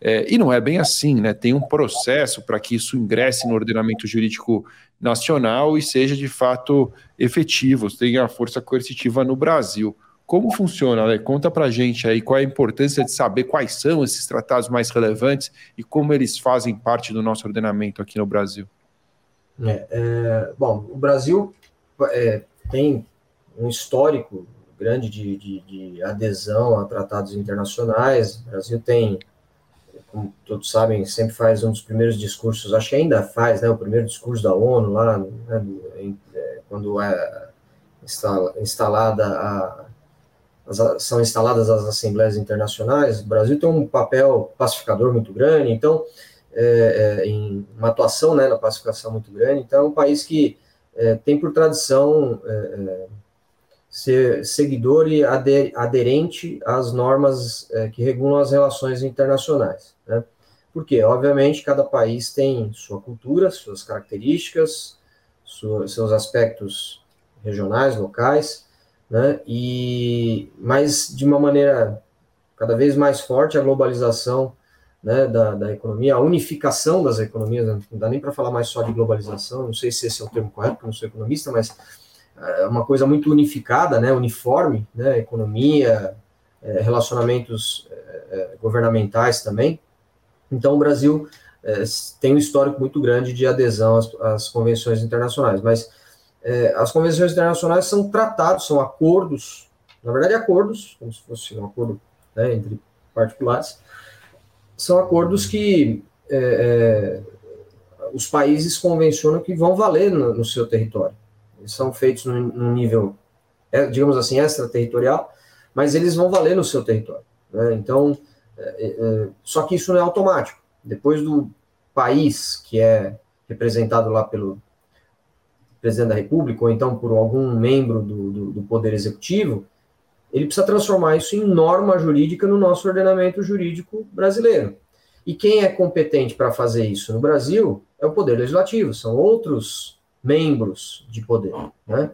É, e não é bem assim, né? Tem um processo para que isso ingresse no ordenamento jurídico nacional e seja de fato efetivo, tenha força coercitiva no Brasil. Como funciona, né? Conta para gente aí qual é a importância de saber quais são esses tratados mais relevantes e como eles fazem parte do nosso ordenamento aqui no Brasil.
É, é, bom, o Brasil é, tem um histórico grande de, de, de, adesão a tratados internacionais. O Brasil tem, como todos sabem, sempre faz um dos primeiros discursos, acho que ainda faz, né, o primeiro discurso da ONU lá, né, é, quando é instalada a as, são instaladas as assembleias internacionais, o Brasil tem um papel pacificador muito grande, então é, é, em uma atuação né, na pacificação muito grande, então é um país que é, tem por tradição é, é, ser seguidor e aderente às normas é, que regulam as relações internacionais. Né? Porque, obviamente, cada país tem sua cultura, suas características, sua, seus aspectos regionais, locais, né? E mas de uma maneira cada vez mais forte a globalização né, da, da economia, a unificação das economias, não dá nem para falar mais só de globalização, não sei se esse é o termo correto, porque eu não sou economista, mas é uma coisa muito unificada, né, uniforme, né, economia, é, relacionamentos é, governamentais também. Então, o Brasil é, tem um histórico muito grande de adesão às, às convenções internacionais, mas é, as convenções internacionais são tratados, são acordos, na verdade, acordos, como se fosse um acordo né, entre particulares, são acordos que é, é, os países convencionam que vão valer no, no seu território. Eles são feitos num, nível, é, digamos assim, extraterritorial, mas eles vão valer no seu território. Né? Então, é, é, só que isso não é automático. Depois do país que é representado lá pelo presidente da República, ou então por algum membro do, do, do Poder Executivo, ele precisa transformar isso em norma jurídica no nosso ordenamento jurídico brasileiro. E quem é competente para fazer isso no Brasil é o Poder Legislativo, são outros membros de poder. Né?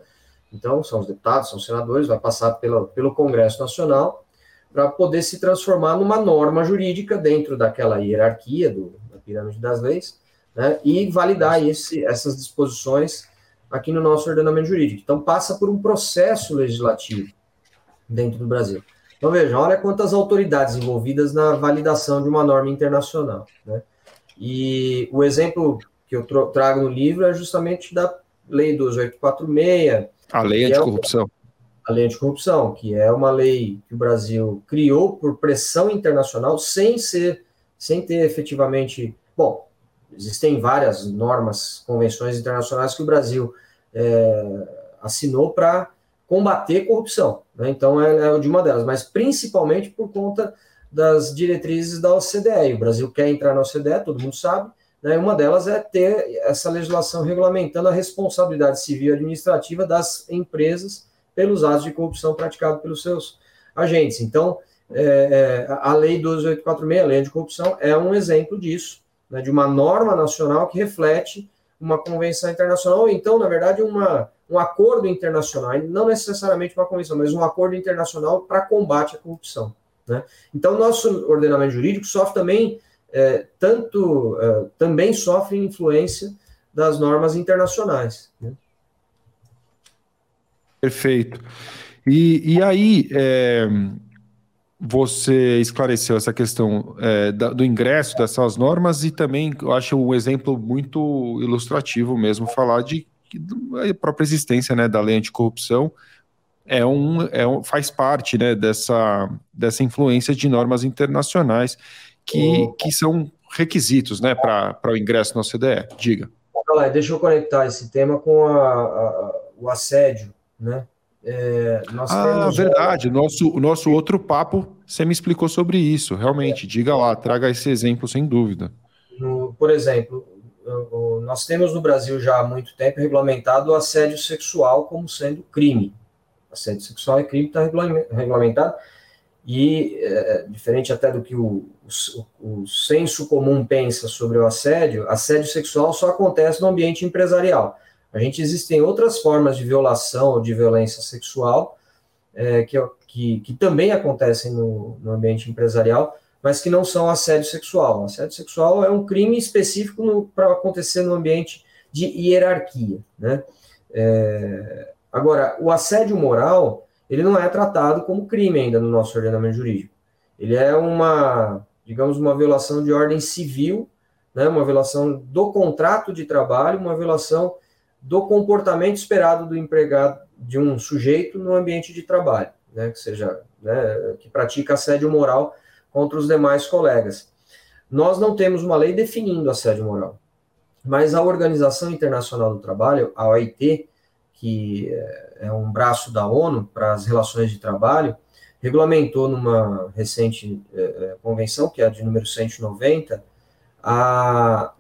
Então, são os deputados, são os senadores, vai passar pela, pelo Congresso Nacional para poder se transformar numa norma jurídica dentro daquela hierarquia do, da pirâmide das leis né? e validar esse, essas disposições aqui no nosso ordenamento jurídico. Então, passa por um processo legislativo dentro do Brasil. Então, veja, olha quantas autoridades envolvidas na validação de uma norma internacional. Né? E o exemplo que eu trago no livro é justamente da Lei 2846.
A lei anticorrupção.
É a lei anticorrupção, que é uma lei que o Brasil criou por pressão internacional, sem ser, sem ter efetivamente. Bom, existem várias normas, convenções internacionais que o Brasil é, assinou para combater corrupção. Né? Então, é, é de uma delas, mas principalmente por conta das diretrizes da OCDE. O Brasil quer entrar na OCDE, todo mundo sabe, né? uma delas é ter essa legislação regulamentando a responsabilidade civil e administrativa das empresas pelos atos de corrupção praticados pelos seus agentes. Então, é, é, a Lei 12846, a Lei de Corrupção, é um exemplo disso, né, de uma norma nacional que reflete uma convenção internacional, ou então, na verdade, uma, um acordo internacional, não necessariamente uma convenção, mas um acordo internacional para combate à corrupção. Né? Então, nosso ordenamento jurídico sofre também, é, tanto, é, também sofre influência das normas internacionais. Né?
Perfeito. E, e aí, é, você esclareceu essa questão é, da, do ingresso dessas normas e também eu acho um exemplo muito ilustrativo mesmo falar de a própria existência né, da lei anticorrupção é um, é um, faz parte né, dessa, dessa influência de normas internacionais que, que são requisitos né, para o ingresso na OCDE. Diga.
Deixa eu conectar esse tema com a, a, o assédio, né?
É, ah, verdade. Nosso, o nosso outro papo, você me explicou sobre isso. Realmente, é. diga lá, traga esse exemplo sem dúvida.
No, por exemplo, nós temos no Brasil já há muito tempo regulamentado o assédio sexual como sendo crime. Assédio sexual é crime, está regulamentado. E, é, diferente até do que o, o, o senso comum pensa sobre o assédio, assédio sexual só acontece no ambiente empresarial. A gente existem outras formas de violação ou de violência sexual é, que, que, que, também acontecem no, no, ambiente empresarial, mas que não são assédio sexual. Assédio sexual é um crime específico para acontecer no ambiente de hierarquia. Né? É, agora, o assédio moral ele não é tratado como crime ainda no nosso ordenamento jurídico. Ele é uma, digamos, uma violação de ordem civil, né, uma violação do contrato de trabalho, uma violação do comportamento esperado do empregado, de um sujeito no ambiente de trabalho, né, que seja, né, que pratica assédio moral contra os demais colegas. Nós não temos uma lei definindo assédio moral, mas a Organização Internacional do Trabalho, a OIT, que é um braço da ONU para as relações de trabalho, regulamentou numa recente é, convenção, que é a de número 190, a, a,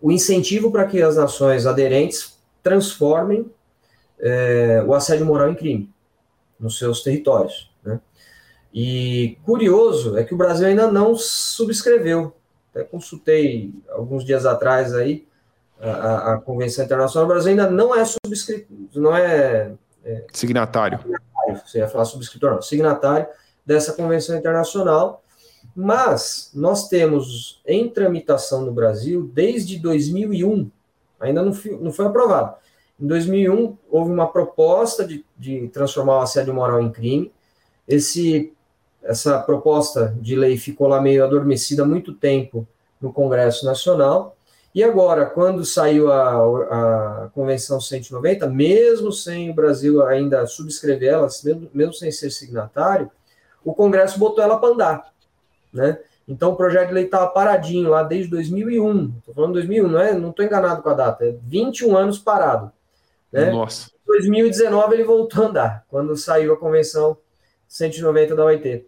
o incentivo para que as nações aderentes transformem é, o assédio moral em crime nos seus territórios. Né? E curioso é que o Brasil ainda não subscreveu. Até consultei alguns dias atrás aí a, a Convenção Internacional. O Brasil ainda não é subscrito, não é,
é signatário.
signatário. Você ia falar subscritor, não. Signatário dessa Convenção Internacional. Mas nós temos em tramitação no Brasil desde 2001, ainda não foi, não foi aprovado. Em 2001, houve uma proposta de, de transformar o assédio moral em crime. Esse, essa proposta de lei ficou lá meio adormecida há muito tempo no Congresso Nacional. E agora, quando saiu a, a Convenção 190, mesmo sem o Brasil ainda subscrever ela, mesmo, mesmo sem ser signatário, o Congresso botou ela para andar né? Então o projeto de lei estava paradinho lá desde 2001. Estou falando 2001, não é? Não estou enganado com a data. É 21 anos parado. Né?
Nossa.
Em 2019 ele voltou a andar, quando saiu a convenção 190 da OIT.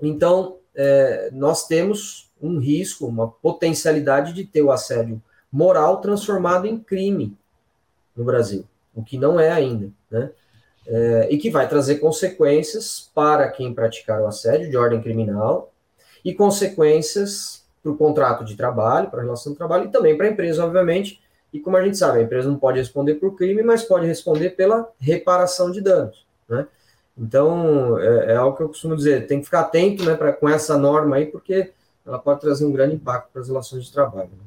Então é, nós temos um risco, uma potencialidade de ter o assédio moral transformado em crime no Brasil, o que não é ainda, né? É, e que vai trazer consequências para quem praticar o assédio de ordem criminal e consequências para o contrato de trabalho, para a relação de trabalho e também para a empresa, obviamente. E como a gente sabe, a empresa não pode responder por crime, mas pode responder pela reparação de danos, né? Então, é, é algo que eu costumo dizer, tem que ficar atento né, pra, com essa norma aí, porque ela pode trazer um grande impacto para as relações de trabalho. Né?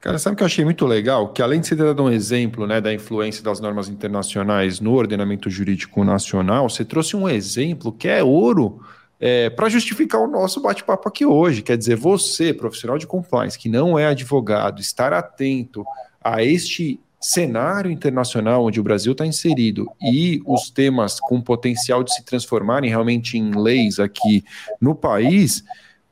Cara, sabe o que eu achei muito legal? Que além de você ter dado um exemplo né, da influência das normas internacionais no ordenamento jurídico nacional, você trouxe um exemplo que é ouro é, para justificar o nosso bate-papo aqui hoje. Quer dizer, você, profissional de compliance, que não é advogado, estar atento a este cenário internacional onde o Brasil está inserido e os temas com potencial de se transformarem realmente em leis aqui no país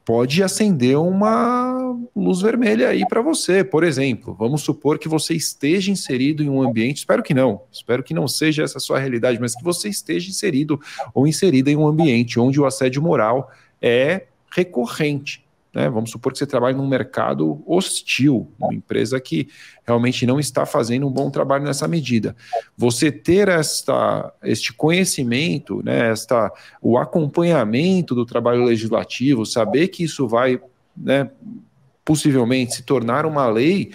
pode acender uma luz vermelha aí para você. Por exemplo, vamos supor que você esteja inserido em um ambiente, espero que não, espero que não seja essa a sua realidade, mas que você esteja inserido ou inserida em um ambiente onde o assédio moral é recorrente. Né? Vamos supor que você trabalha num mercado hostil, uma empresa que realmente não está fazendo um bom trabalho nessa medida. Você ter esta, este conhecimento, né, esta, o acompanhamento do trabalho legislativo, saber que isso vai né, possivelmente se tornar uma lei,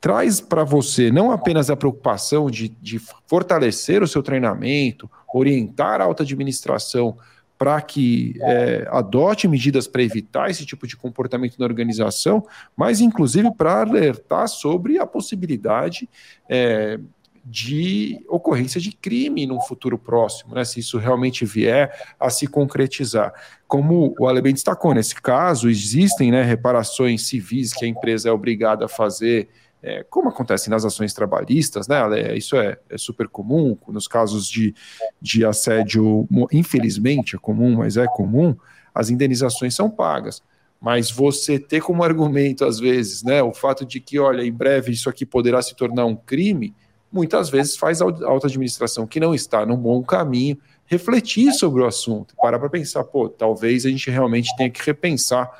traz para você não apenas a preocupação de, de fortalecer o seu treinamento, orientar a alta administração para que é, adote medidas para evitar esse tipo de comportamento na organização, mas inclusive para alertar sobre a possibilidade é, de ocorrência de crime no futuro próximo, né, se isso realmente vier a se concretizar. Como o Ale bem destacou, nesse caso, existem né, reparações civis que a empresa é obrigada a fazer é, como acontece nas ações trabalhistas, né? Isso é, é, super comum, nos casos de, de assédio, infelizmente é comum, mas é comum, as indenizações são pagas. Mas você ter como argumento, às vezes, né, o fato de que, olha, em breve isso aqui poderá se tornar um crime, muitas vezes faz a alta administração que não está num bom caminho refletir sobre o assunto, parar para pensar, pô, talvez a gente realmente tenha que repensar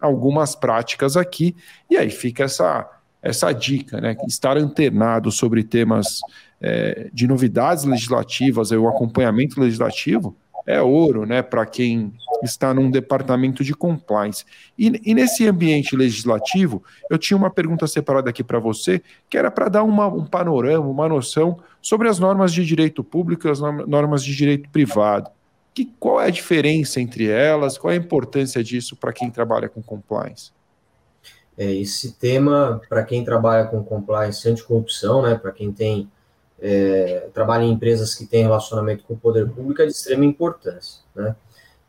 algumas práticas aqui, e aí fica essa essa dica, né? Estar antenado sobre temas é, de novidades legislativas, o acompanhamento legislativo é ouro, né? Para quem está num departamento de compliance. E, e, nesse ambiente legislativo, eu tinha uma pergunta separada aqui para você, que era para dar uma, um panorama, uma noção sobre as normas de direito público e as normas de direito privado. Que, qual é a diferença entre elas? Qual é a importância disso para quem trabalha com compliance?
É, esse tema, para quem trabalha com compliance anticorrupção, né, para quem tem é, trabalha em empresas que têm relacionamento com o poder público, é de extrema importância. Né?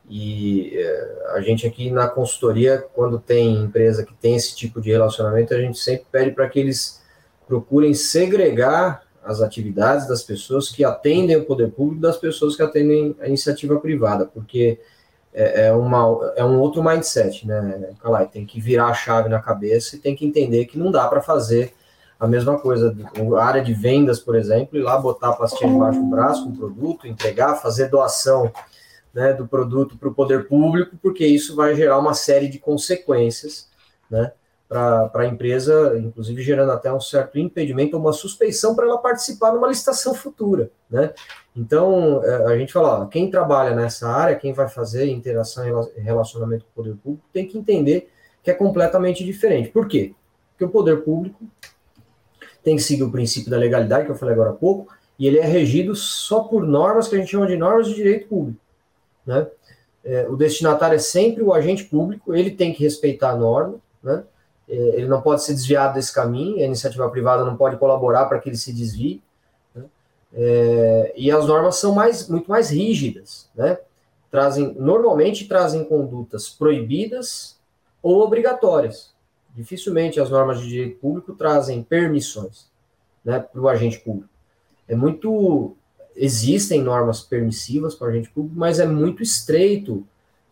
E é, a gente aqui na consultoria, quando tem empresa que tem esse tipo de relacionamento, a gente sempre pede para que eles procurem segregar as atividades das pessoas que atendem o poder público das pessoas que atendem a iniciativa privada, porque é, é, uma, é um outro mindset, né, Calai? Tem que virar a chave na cabeça e tem que entender que não dá para fazer a mesma coisa. A área de vendas, por exemplo, ir lá botar a pastinha debaixo do braço com o produto, entregar, fazer doação né, do produto para o poder público, porque isso vai gerar uma série de consequências, né? Para a empresa, inclusive gerando até um certo impedimento, uma suspeição para ela participar numa licitação futura, né? Então, é, a gente fala, ó, quem trabalha nessa área, quem vai fazer interação e relacionamento com o poder público, tem que entender que é completamente diferente. Por quê? Porque o poder público tem que seguir o princípio da legalidade, que eu falei agora há pouco, e ele é regido só por normas que a gente chama de normas de direito público, né? É, o destinatário é sempre o agente público, ele tem que respeitar a norma, né? É, ele não pode ser desviado desse caminho, a iniciativa privada não pode colaborar para que ele se desvie. Né? É, e as normas são mais, muito mais rígidas, né? Trazem, normalmente trazem condutas proibidas ou obrigatórias. Dificilmente as normas de direito público trazem permissões né, para o agente público. É muito. Existem normas permissivas para o agente público, mas é muito estreito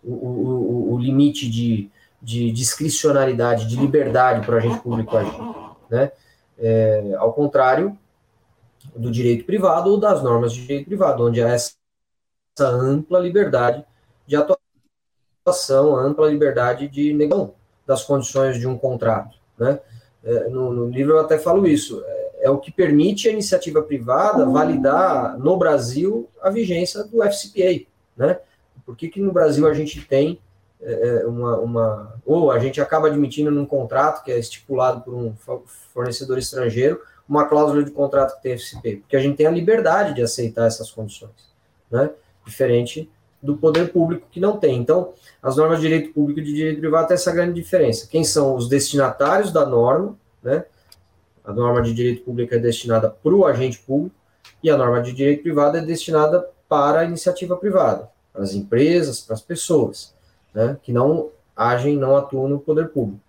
o, o, o limite de, de discricionariedade, de liberdade para o agente público agir. Né? É, ao contrário do direito privado ou das normas de direito privado, onde há essa ampla liberdade de atuação, ampla liberdade de negação das condições de um contrato. Né? É, no, no, livro eu até falo isso. É, é, o que permite a iniciativa privada validar no Brasil a vigência do FCPA. Né? Por que, que no Brasil a gente tem é, é, uma, uma, ou a gente acaba admitindo num contrato que é estipulado por um fornecedor estrangeiro uma cláusula de contrato que tem FCP, porque a gente tem a liberdade de aceitar essas condições, né? Diferente do poder público que não tem. Então, as normas de direito público e de direito privado têm essa grande diferença. Quem são os destinatários da norma, né? A norma de direito público é destinada para o agente público e a norma de direito privado é destinada para a iniciativa privada, para as empresas, para as pessoas né, que não agem, não atuam no poder público.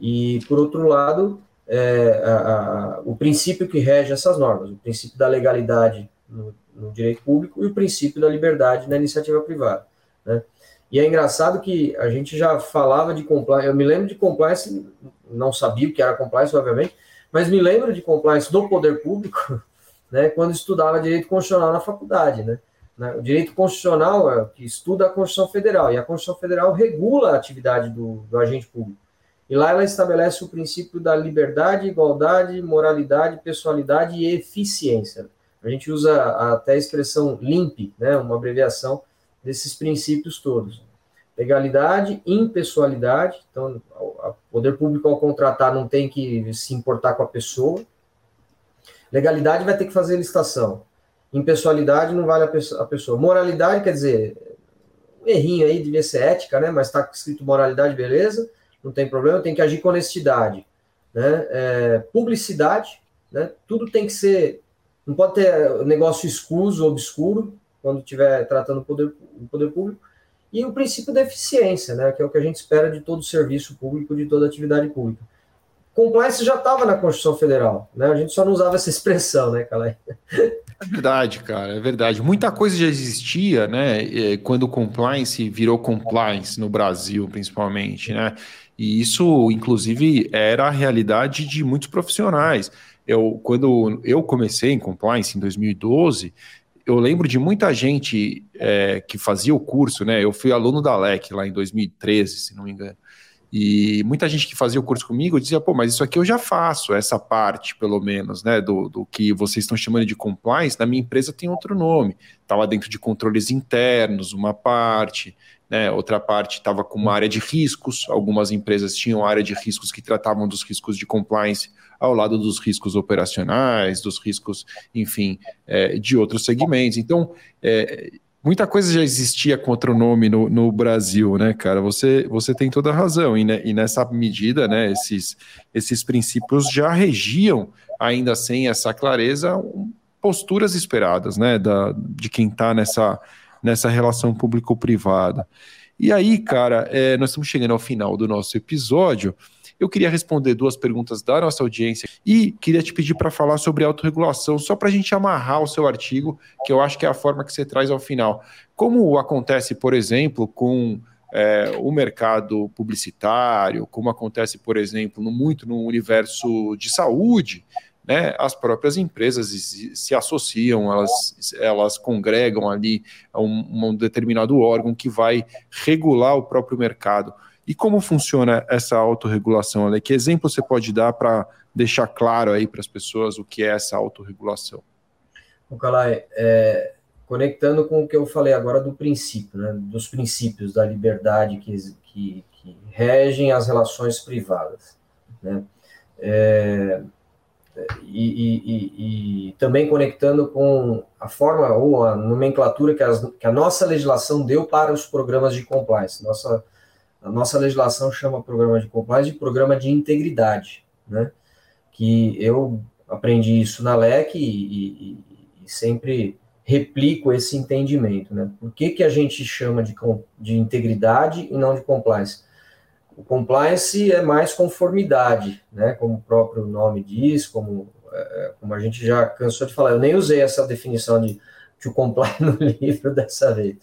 E, por outro lado, é, a, a, o princípio que rege essas normas, o princípio da legalidade no, no direito público e o princípio da liberdade na iniciativa privada. Né? E é engraçado que a gente já falava de compliance, eu me lembro de compliance, não sabia o que era compliance, obviamente, mas me lembro de compliance do poder público, né, quando estudava direito constitucional na faculdade, né? Né? O direito constitucional é que estuda a Constituição Federal, e a Constituição Federal regula a atividade do, do agente público. E lá ela estabelece o princípio da liberdade, igualdade, moralidade, pessoalidade e eficiência. A gente usa até a expressão LIMP, né, uma abreviação desses princípios todos. Legalidade, impessoalidade, então o poder público ao contratar não tem que se importar com a pessoa. Legalidade vai ter que fazer licitação. Impessoalidade não vale a pessoa. Moralidade, quer dizer, um errinho aí, devia ser ética, né? Mas está escrito moralidade, beleza, não tem problema, tem que agir com honestidade. Né? É, publicidade, né? Tudo tem que ser. Não pode ter negócio escuso, obscuro, quando estiver tratando o poder, o poder público. E o princípio da eficiência, né? Que é o que a gente espera de todo serviço público, de toda atividade pública. Compliance já estava na Constituição Federal, né? A gente só não usava essa expressão, né, Calai?
É verdade, cara, é verdade. Muita coisa já existia, né? Quando o compliance virou compliance no Brasil, principalmente, né? E isso, inclusive, era a realidade de muitos profissionais. Eu, quando eu comecei em compliance em 2012, eu lembro de muita gente é, que fazia o curso, né? Eu fui aluno da LEC lá em 2013, se não me engano. E muita gente que fazia o curso comigo dizia, pô, mas isso aqui eu já faço, essa parte, pelo menos, né, do, do que vocês estão chamando de compliance, na minha empresa tem outro nome. Estava dentro de controles internos, uma parte, né, outra parte estava com uma área de riscos, algumas empresas tinham área de riscos que tratavam dos riscos de compliance ao lado dos riscos operacionais, dos riscos, enfim, é, de outros segmentos. Então, é, muita coisa já existia com outro nome no, no Brasil, né, cara? Você, você tem toda a razão. E, né, e nessa medida, né, esses, esses princípios já regiam, ainda sem essa clareza, posturas esperadas, né, da, de quem está nessa, nessa relação público-privada. E aí, cara, é, nós estamos chegando ao final do nosso episódio. Eu queria responder duas perguntas da nossa audiência e queria te pedir para falar sobre autorregulação, só para a gente amarrar o seu artigo, que eu acho que é a forma que você traz ao final. Como acontece, por exemplo, com é, o mercado publicitário, como acontece, por exemplo, no, muito no universo de saúde, né, as próprias empresas se associam, elas, elas congregam ali um, um determinado órgão que vai regular o próprio mercado. E como funciona essa autorregulação, Ale? Que exemplo você pode dar para deixar claro aí para as pessoas o que é essa autorregulação?
O Calai, é, conectando com o que eu falei agora do princípio, né, dos princípios da liberdade que, que, que regem as relações privadas. Né? É, e, e, e, também conectando com a forma ou a nomenclatura que, as, que, a nossa legislação deu para os programas de compliance. Nossa, a nossa legislação chama programa de compliance de programa de integridade, né? Que eu aprendi isso na LEC e, e sempre replico esse entendimento, né? Por que, que a gente chama de, de integridade e não de compliance? O compliance é mais conformidade, né? Como o próprio nome diz, como, é, como a gente já cansou de falar. Eu nem usei essa definição de to comply no livro dessa vez.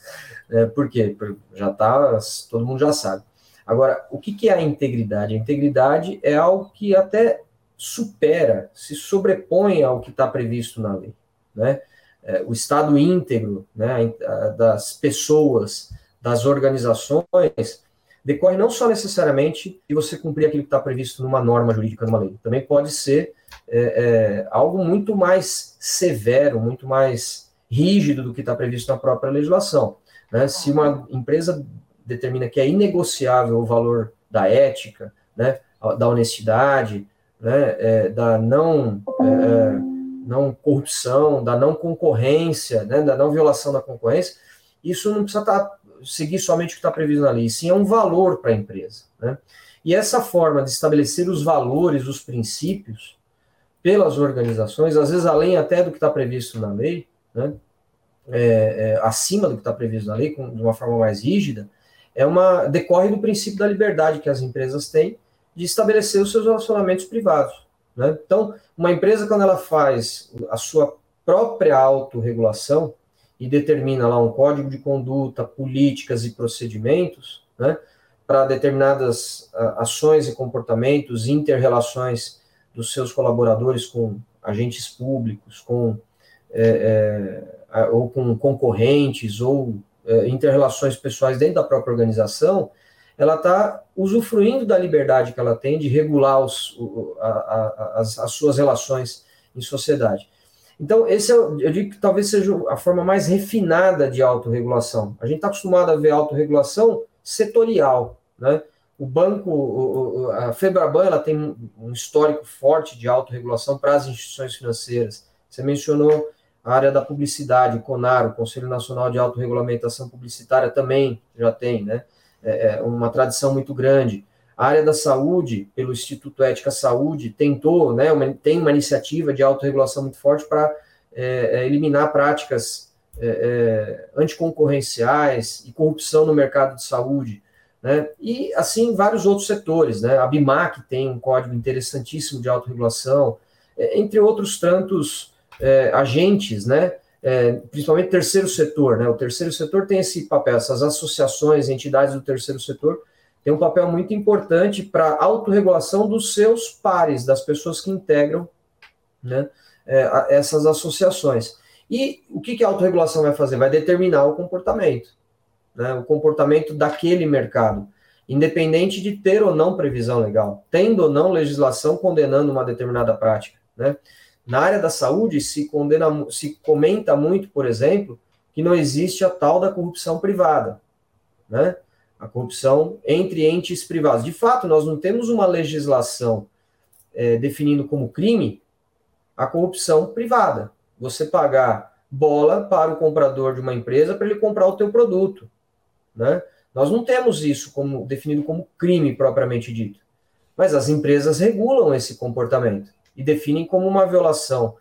É, por quê? Já tá, todo mundo já sabe. Agora, o que, que é a integridade? A integridade é algo que até supera, se sobrepõe ao que está previsto na lei, né? é, o estado íntegro né, das pessoas, das organizações, decorre não só necessariamente de você cumprir aquilo que está previsto numa norma jurídica, numa lei, também pode ser é, é, algo muito mais severo, muito mais rígido do que está previsto na própria legislação. Né? Se uma empresa determina que é inegociável o valor da ética, né, da honestidade, né, é, da não é, é, não corrupção, da não concorrência, né, da não violação da concorrência, isso não precisa tá, seguir somente o que está previsto na lei, sim é um valor para a empresa. Né? E essa forma de estabelecer os valores, os princípios, pelas organizações, às vezes além até do que está previsto na lei, né, é, é, acima do que está previsto na lei, com, de uma forma mais rígida, é uma decorre do princípio da liberdade que as empresas têm de estabelecer os seus relacionamentos privados. Né? Então, uma empresa, quando ela faz a sua própria autorregulação e determina lá um código de conduta, políticas e procedimentos, né, para determinadas ações e comportamentos, interrelações dos seus colaboradores com agentes públicos, com é, é, ou com concorrentes, ou é, interrelações pessoais dentro da própria organização, ela está usufruindo da liberdade que ela tem de regular os, a, a, as, as, suas relações em sociedade. Então, esse é, eu digo que talvez seja a forma mais refinada de autorregulação. A gente está acostumado a ver autorregulação setorial, né? O banco, a Febraban, ela tem um histórico forte de autorregulação para as instituições financeiras. Você mencionou a área da publicidade, CONAR, o Conselho Nacional de Autorregulamentação Publicitária também já tem, né? É, é, uma tradição muito grande. A área da saúde, pelo Instituto Ética Saúde, tentou, né, uma, tem uma iniciativa de autorregulação muito forte para é, é, eliminar práticas é, é, anticoncorrenciais e corrupção no mercado de saúde. Né? E assim vários outros setores. Né? A BIMAC tem um código interessantíssimo de autorregulação, entre outros tantos agentes, né? é, principalmente terceiro setor, né? O terceiro setor tem esse papel, essas associações, entidades do terceiro setor têm um papel muito importante para a autorregulação dos seus pares, das pessoas que integram né, é, essas associações. E o que, que a autorregulação vai fazer? Vai determinar o comportamento, né, o comportamento daquele mercado, independente de ter ou não previsão legal, tendo ou não legislação condenando uma determinada prática. Né? Na área da saúde, se, condena, se comenta muito, por exemplo, que não existe a tal da corrupção privada, né? A corrupção entre entes privados. De fato, nós não temos uma legislação é, definindo como crime a corrupção privada. Você pagar bola para o comprador de uma empresa para ele comprar o teu produto, né? Nós não temos isso como definido como crime propriamente dito. Mas as empresas regulam esse comportamento e definem como uma violação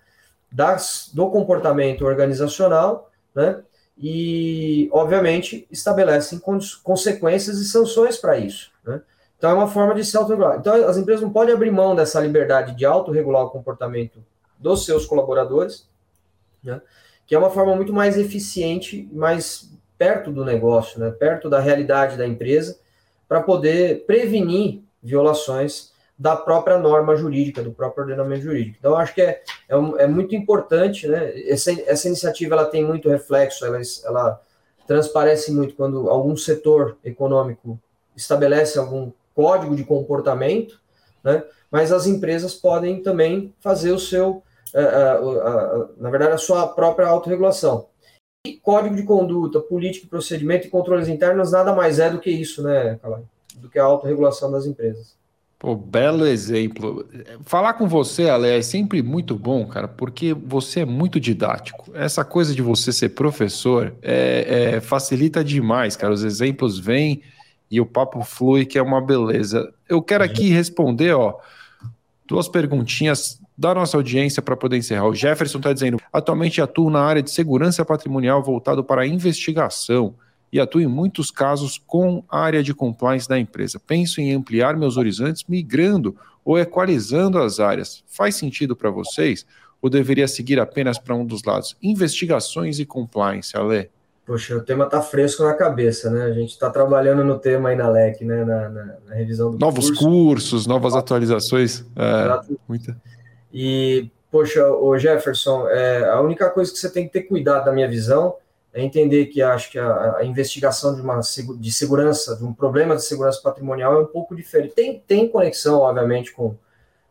das, do comportamento organizacional, né? E, obviamente, estabelecem consequências e sanções para isso. Né? Então, é uma forma de se autorregular. Então, as empresas não podem abrir mão dessa liberdade de autorregular o comportamento dos seus colaboradores, né? que é uma forma muito mais eficiente, mais perto do negócio, né? perto da realidade da empresa, para poder prevenir violações da própria norma jurídica, do próprio ordenamento jurídico. Então, acho que é, é, é, muito importante, né? Essa, essa iniciativa ela tem muito reflexo, ela, ela transparece muito quando algum setor econômico estabelece algum código de comportamento, né? mas as empresas podem também fazer o seu, na verdade, a sua própria autorregulação. E código de conduta, política, procedimento e controles internos nada mais é do que isso, né, Calai? Do que a autorregulação das empresas.
Pô, belo exemplo. Falar com você, Ale, é sempre muito bom, cara, porque você é muito didático. Essa coisa de você ser professor é, é, facilita demais, cara. Os exemplos vêm e o papo flui, que é uma beleza. Eu quero aqui responder, ó, duas perguntinhas da nossa audiência para poder encerrar. O Jefferson está dizendo: atualmente atuo na área de segurança patrimonial voltado para a investigação e atuo em muitos casos com a área de compliance da empresa. Penso em ampliar meus horizontes migrando ou equalizando as áreas. Faz sentido para vocês? Ou deveria seguir apenas para um dos lados? Investigações e compliance, Ale.
Poxa, o tema está fresco na cabeça, né? A gente está trabalhando no tema aí na LEC, né? Na, na, na revisão do
Novos curso. cursos, novas atualizações. É, muita.
E, poxa, o Jefferson, é, a única coisa que você tem que ter cuidado, na minha visão, é entender que acho que a, a, investigação de uma de segurança, de um problema de segurança patrimonial é um pouco diferente. Tem, tem conexão, obviamente, com,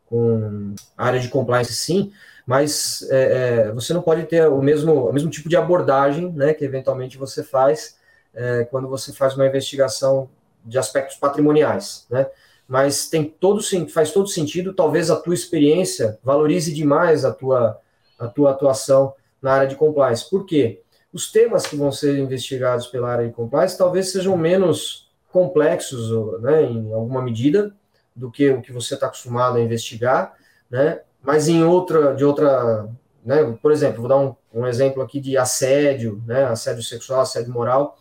com a área de compliance, sim, mas é, é, você não pode ter o mesmo, o mesmo tipo de abordagem né, que eventualmente você faz é, quando você faz uma investigação de aspectos patrimoniais. Né? Mas tem todo, faz todo sentido, talvez a tua experiência valorize demais a tua, a tua atuação na área de compliance. Por quê? Os temas que vão ser investigados pela área de compliance talvez sejam menos complexos, né, em alguma medida, do que o que você está acostumado a investigar, né, mas em outra, de outra, né, por exemplo, vou dar um, um exemplo aqui de assédio, né, assédio sexual, assédio moral,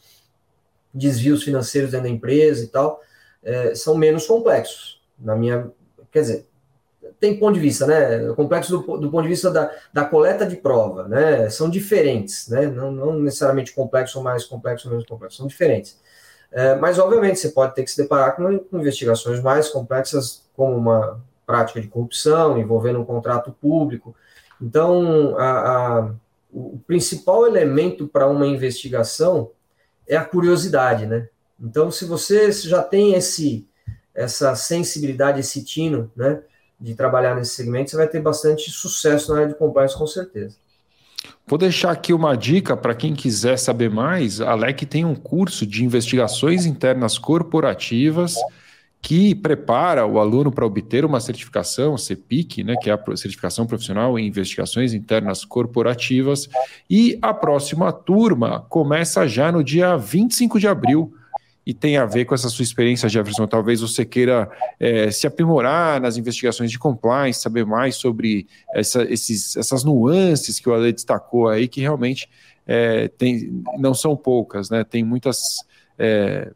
desvios financeiros dentro da empresa e tal, é, são menos complexos, na minha, quer dizer, tem ponto de vista, né? Complexo do, do, ponto de vista da, da coleta de prova, né? São diferentes, né? Não, não necessariamente complexo ou mais complexo ou menos complexo, são diferentes. É, mas, obviamente, você pode ter que se deparar com, com investigações mais complexas, como uma prática de corrupção envolvendo um contrato público. Então, a, a, o principal elemento para uma investigação é a curiosidade, né? Então, se você já tem esse, essa sensibilidade, esse tino, né? De trabalhar nesse segmento, você vai ter bastante sucesso na área de compliance, com certeza.
Vou deixar aqui uma dica para quem quiser saber mais. A LEC tem um curso de investigações internas corporativas que prepara o aluno para obter uma certificação, CEPIC, né, que é a certificação profissional em investigações internas corporativas. E a próxima turma começa já no dia 25 de abril e tem a ver com essa sua experiência, Jefferson. Talvez você queira é, se aprimorar nas investigações de compliance, saber mais sobre essa, esses, essas nuances que o Ale destacou aí, que realmente é, tem, não são poucas, né? Tem muitas é,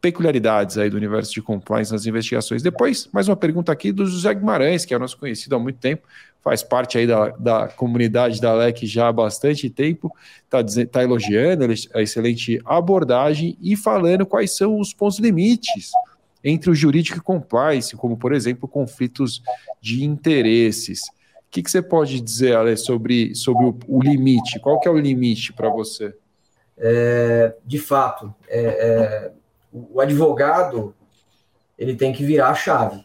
peculiaridades aí do universo de compliance nas investigações. Depois, mais uma pergunta aqui do José Guimarães, que é nosso conhecido há muito tempo faz parte aí da, da comunidade da LEC já há bastante tempo, está tá elogiando a excelente abordagem e falando quais são os pontos limites entre o jurídico e compliance, como, por exemplo, conflitos de interesses. O que, que você pode dizer, Ale, sobre, sobre o, o limite? Qual que é o limite para você?
É, de fato, é, é, o advogado ele tem que virar a chave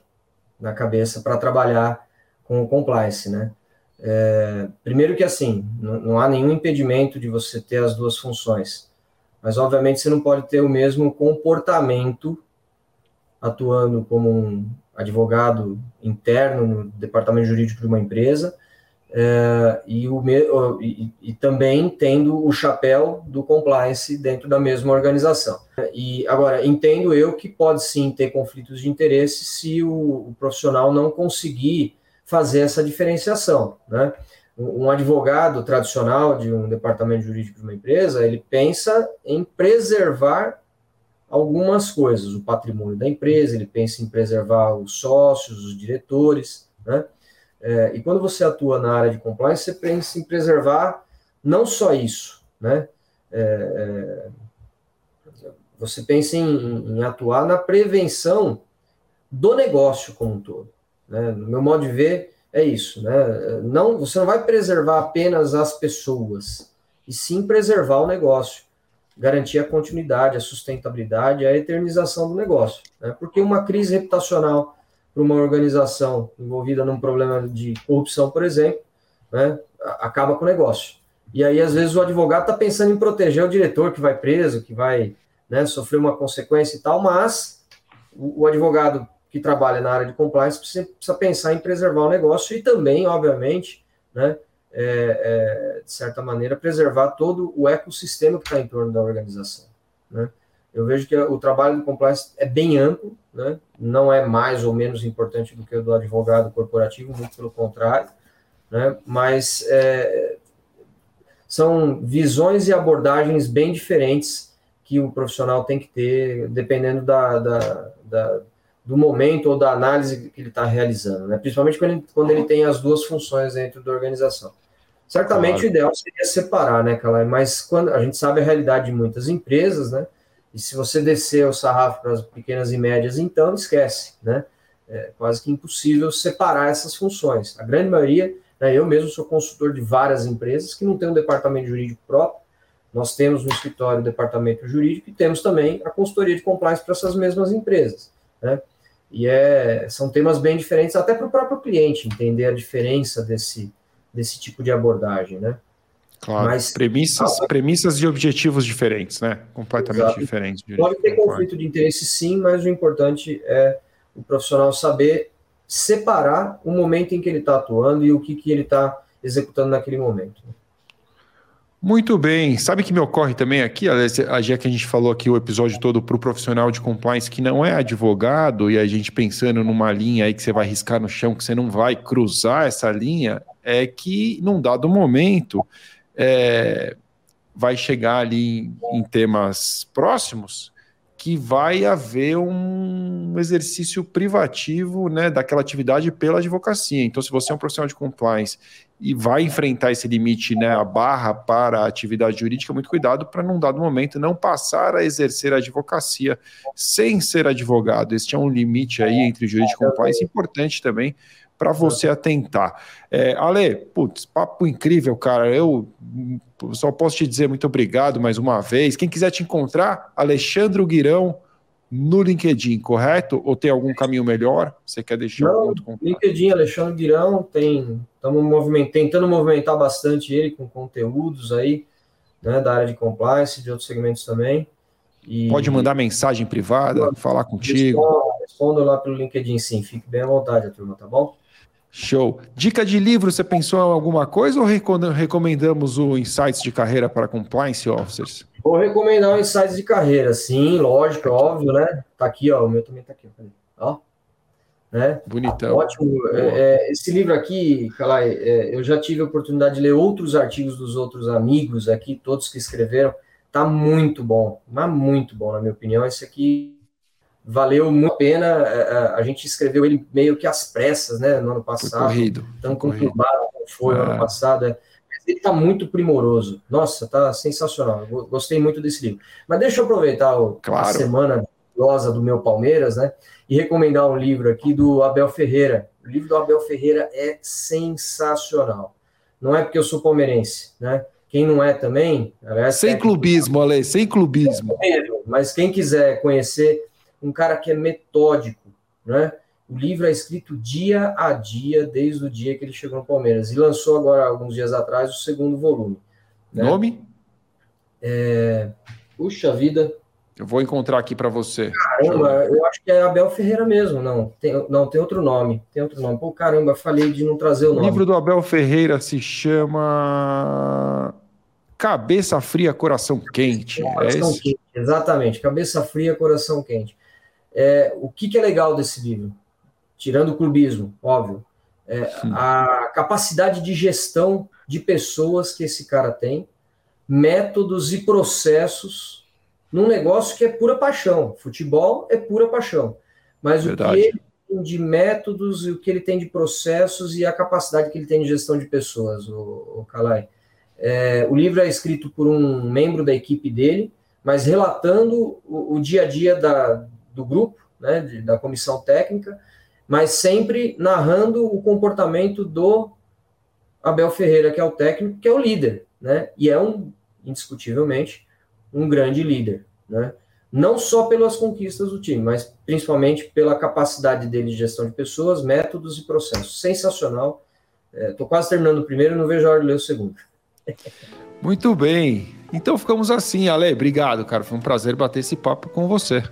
na cabeça para trabalhar com o compliance, né? É, primeiro que assim, não, não, há nenhum impedimento de você ter as duas funções, mas obviamente você não pode ter o mesmo comportamento atuando como um advogado interno no departamento jurídico de uma empresa é, e, o, e, e, também tendo o chapéu do compliance dentro da mesma organização. E agora entendo eu que pode sim ter conflitos de interesse se o, o profissional não conseguir fazer essa diferenciação, né? Um advogado tradicional de um departamento jurídico de uma empresa, ele pensa em preservar algumas coisas, o patrimônio da empresa, ele pensa em preservar os sócios, os diretores, né? É, e quando você atua na área de compliance, você pensa em preservar não só isso, né? É, é, você pensa em, em, atuar na prevenção do negócio como um todo. Né? No meu modo de ver, é isso. Né? Não, você não vai preservar apenas as pessoas, e sim preservar o negócio. garantir a continuidade, a sustentabilidade, a eternização do negócio. Né? Porque uma crise reputacional para uma organização envolvida num problema de corrupção, por exemplo, né, acaba com o negócio. E aí, às vezes, o advogado está pensando em proteger o diretor que vai preso, que vai né, sofrer uma consequência e tal, mas o, o advogado que trabalha na área de compliance precisa, precisa, pensar em preservar o negócio e também, obviamente, né, é, é, de certa maneira, preservar todo o ecossistema que está em torno da organização. Né? Eu vejo que o trabalho do compliance é bem amplo, né? não é mais ou menos importante do que o do advogado corporativo, muito pelo contrário, né? mas é, são visões e abordagens bem diferentes que o profissional tem que ter, dependendo da, da, da do momento ou da análise que ele está realizando, né? principalmente quando ele, quando ele tem as duas funções dentro da organização. Certamente claro. o ideal seria separar, né, Calai? Mas quando a gente sabe a realidade de muitas empresas, né? E se você descer o sarrafo para as pequenas e médias, então esquece, né? É quase que impossível separar essas funções. A grande maioria, né, eu mesmo sou consultor de várias empresas que não tem um departamento jurídico próprio. Nós temos no escritório o departamento jurídico e temos também a consultoria de compliance para essas mesmas empresas, né? E é, são temas bem diferentes, até para o próprio cliente entender a diferença desse, desse tipo de abordagem, né?
Claro, Mas, premissas, ah, premissas e objetivos diferentes, né? Completamente exato. diferentes.
Pode ter conflito de interesse sim, mas o importante é o profissional saber separar o momento em que ele está atuando e o que, que ele está executando naquele momento.
Muito bem. Sabe que me ocorre também aqui, já que a gente falou aqui o episódio todo para o profissional de compliance que não é advogado e a gente pensando numa linha aí que você vai riscar no chão, que você não vai cruzar essa linha, é que num dado momento é, vai chegar ali em, em temas próximos que vai haver um exercício privativo né, daquela atividade pela advocacia. Então, se você é um profissional de compliance e vai enfrentar esse limite, né, a barra para a atividade jurídica, muito cuidado para, num dado momento, não passar a exercer a advocacia sem ser advogado. Este é um limite aí entre jurídico e compliance importante também para você atentar. É, Ale, putz, papo incrível, cara. Eu só posso te dizer muito obrigado mais uma vez. Quem quiser te encontrar, Alexandre Guirão no LinkedIn, correto? Ou tem algum caminho melhor? Você quer deixar
Não, outro contato? LinkedIn, Alexandre Guirão, tem, estamos moviment, tentando movimentar bastante ele com conteúdos aí, né, da área de compliance, de outros segmentos também.
E... Pode mandar mensagem privada, falar contigo.
Respondo, respondo lá pelo LinkedIn, sim. Fique bem à vontade, turma, tá bom?
Show. Dica de livro, você pensou em alguma coisa ou recomendamos o Insights de Carreira para Compliance Officers?
Vou recomendar o Insights de Carreira, sim, lógico, óbvio, né? Tá aqui, ó, o meu também tá aqui, ó. Né?
Bonitão.
Ótimo. É, é, esse livro aqui, Calai, é, eu já tive a oportunidade de ler outros artigos dos outros amigos aqui, todos que escreveram. Tá muito bom, mas muito bom, na minha opinião. Esse aqui valeu muito a pena. É, é, a gente escreveu ele meio que às pressas, né, no ano passado.
corrido.
Tão conturbado como foi é. no ano passado. É. Ele está muito primoroso. Nossa, está sensacional. Gostei muito desse livro. Mas deixa eu aproveitar o, claro. a semana gloriosa do meu Palmeiras, né? E recomendar um livro aqui do Abel Ferreira. O livro do Abel Ferreira é sensacional. Não é porque eu sou palmeirense, né? Quem não é também.
Sem clubismo, Ale, sem clubismo.
Mas quem quiser conhecer um cara que é metódico, né? O livro é escrito dia a dia, desde o dia que ele chegou no Palmeiras. E lançou agora, alguns dias atrás, o segundo volume.
Né? Nome?
É... Puxa vida.
Eu vou encontrar aqui para você.
Caramba, eu... eu... acho que é Abel Ferreira mesmo, não. Tem, não, tem outro nome. Tem outro nome. Pô, caramba, falei de não trazer o nome.
O livro do Abel Ferreira se chama Cabeça Fria, Coração Quente.
Coração é quente, exatamente. Cabeça Fria, Coração Quente. É, o que, que, é legal desse livro? Tirando o clubismo, óbvio. É, a capacidade de gestão de pessoas que esse cara tem, métodos e processos num negócio que é pura paixão. Futebol é pura paixão. Mas Verdade. o que ele tem de métodos e o que ele tem de processos e a capacidade que ele tem de gestão de pessoas, o, o Kalai. É, o livro é escrito por um membro da equipe dele, mas relatando o, o dia a dia da, do grupo, né, de, da comissão técnica, mas sempre narrando o comportamento do Abel Ferreira, que é o técnico, que é o líder, né? E é um, indiscutivelmente, um grande líder, né? Não só pelas conquistas do time, mas principalmente pela capacidade dele de gestão de pessoas, métodos e processos. Sensacional. Estou é, quase terminando o primeiro e não vejo a hora de ler o segundo.
Muito bem. Então ficamos assim, Ale. Obrigado, cara. Foi um prazer bater esse papo com você.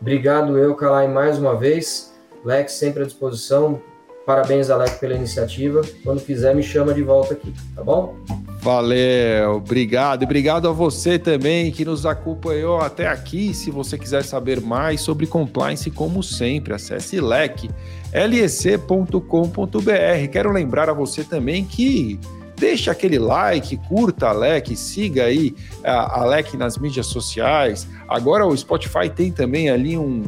Obrigado, eu, Calai, mais uma vez. Lex sempre à disposição. Parabéns, Alex, pela iniciativa. Quando quiser, me chama de volta aqui, tá bom?
Valeu, obrigado. E obrigado a você também que nos acompanhou até aqui. Se você quiser saber mais sobre compliance, como sempre, acesse lec, lec.com.br. Quero lembrar a você também que deixa aquele like, curta a LEC, siga aí a, a LEC nas mídias sociais. Agora o Spotify tem também ali um,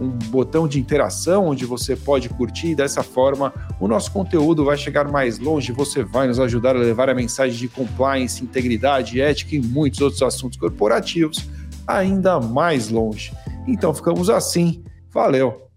um botão de interação onde você pode curtir. Dessa forma, o nosso conteúdo vai chegar mais longe. Você vai nos ajudar a levar a mensagem de compliance, integridade, ética e muitos outros assuntos corporativos ainda mais longe. Então ficamos assim. Valeu!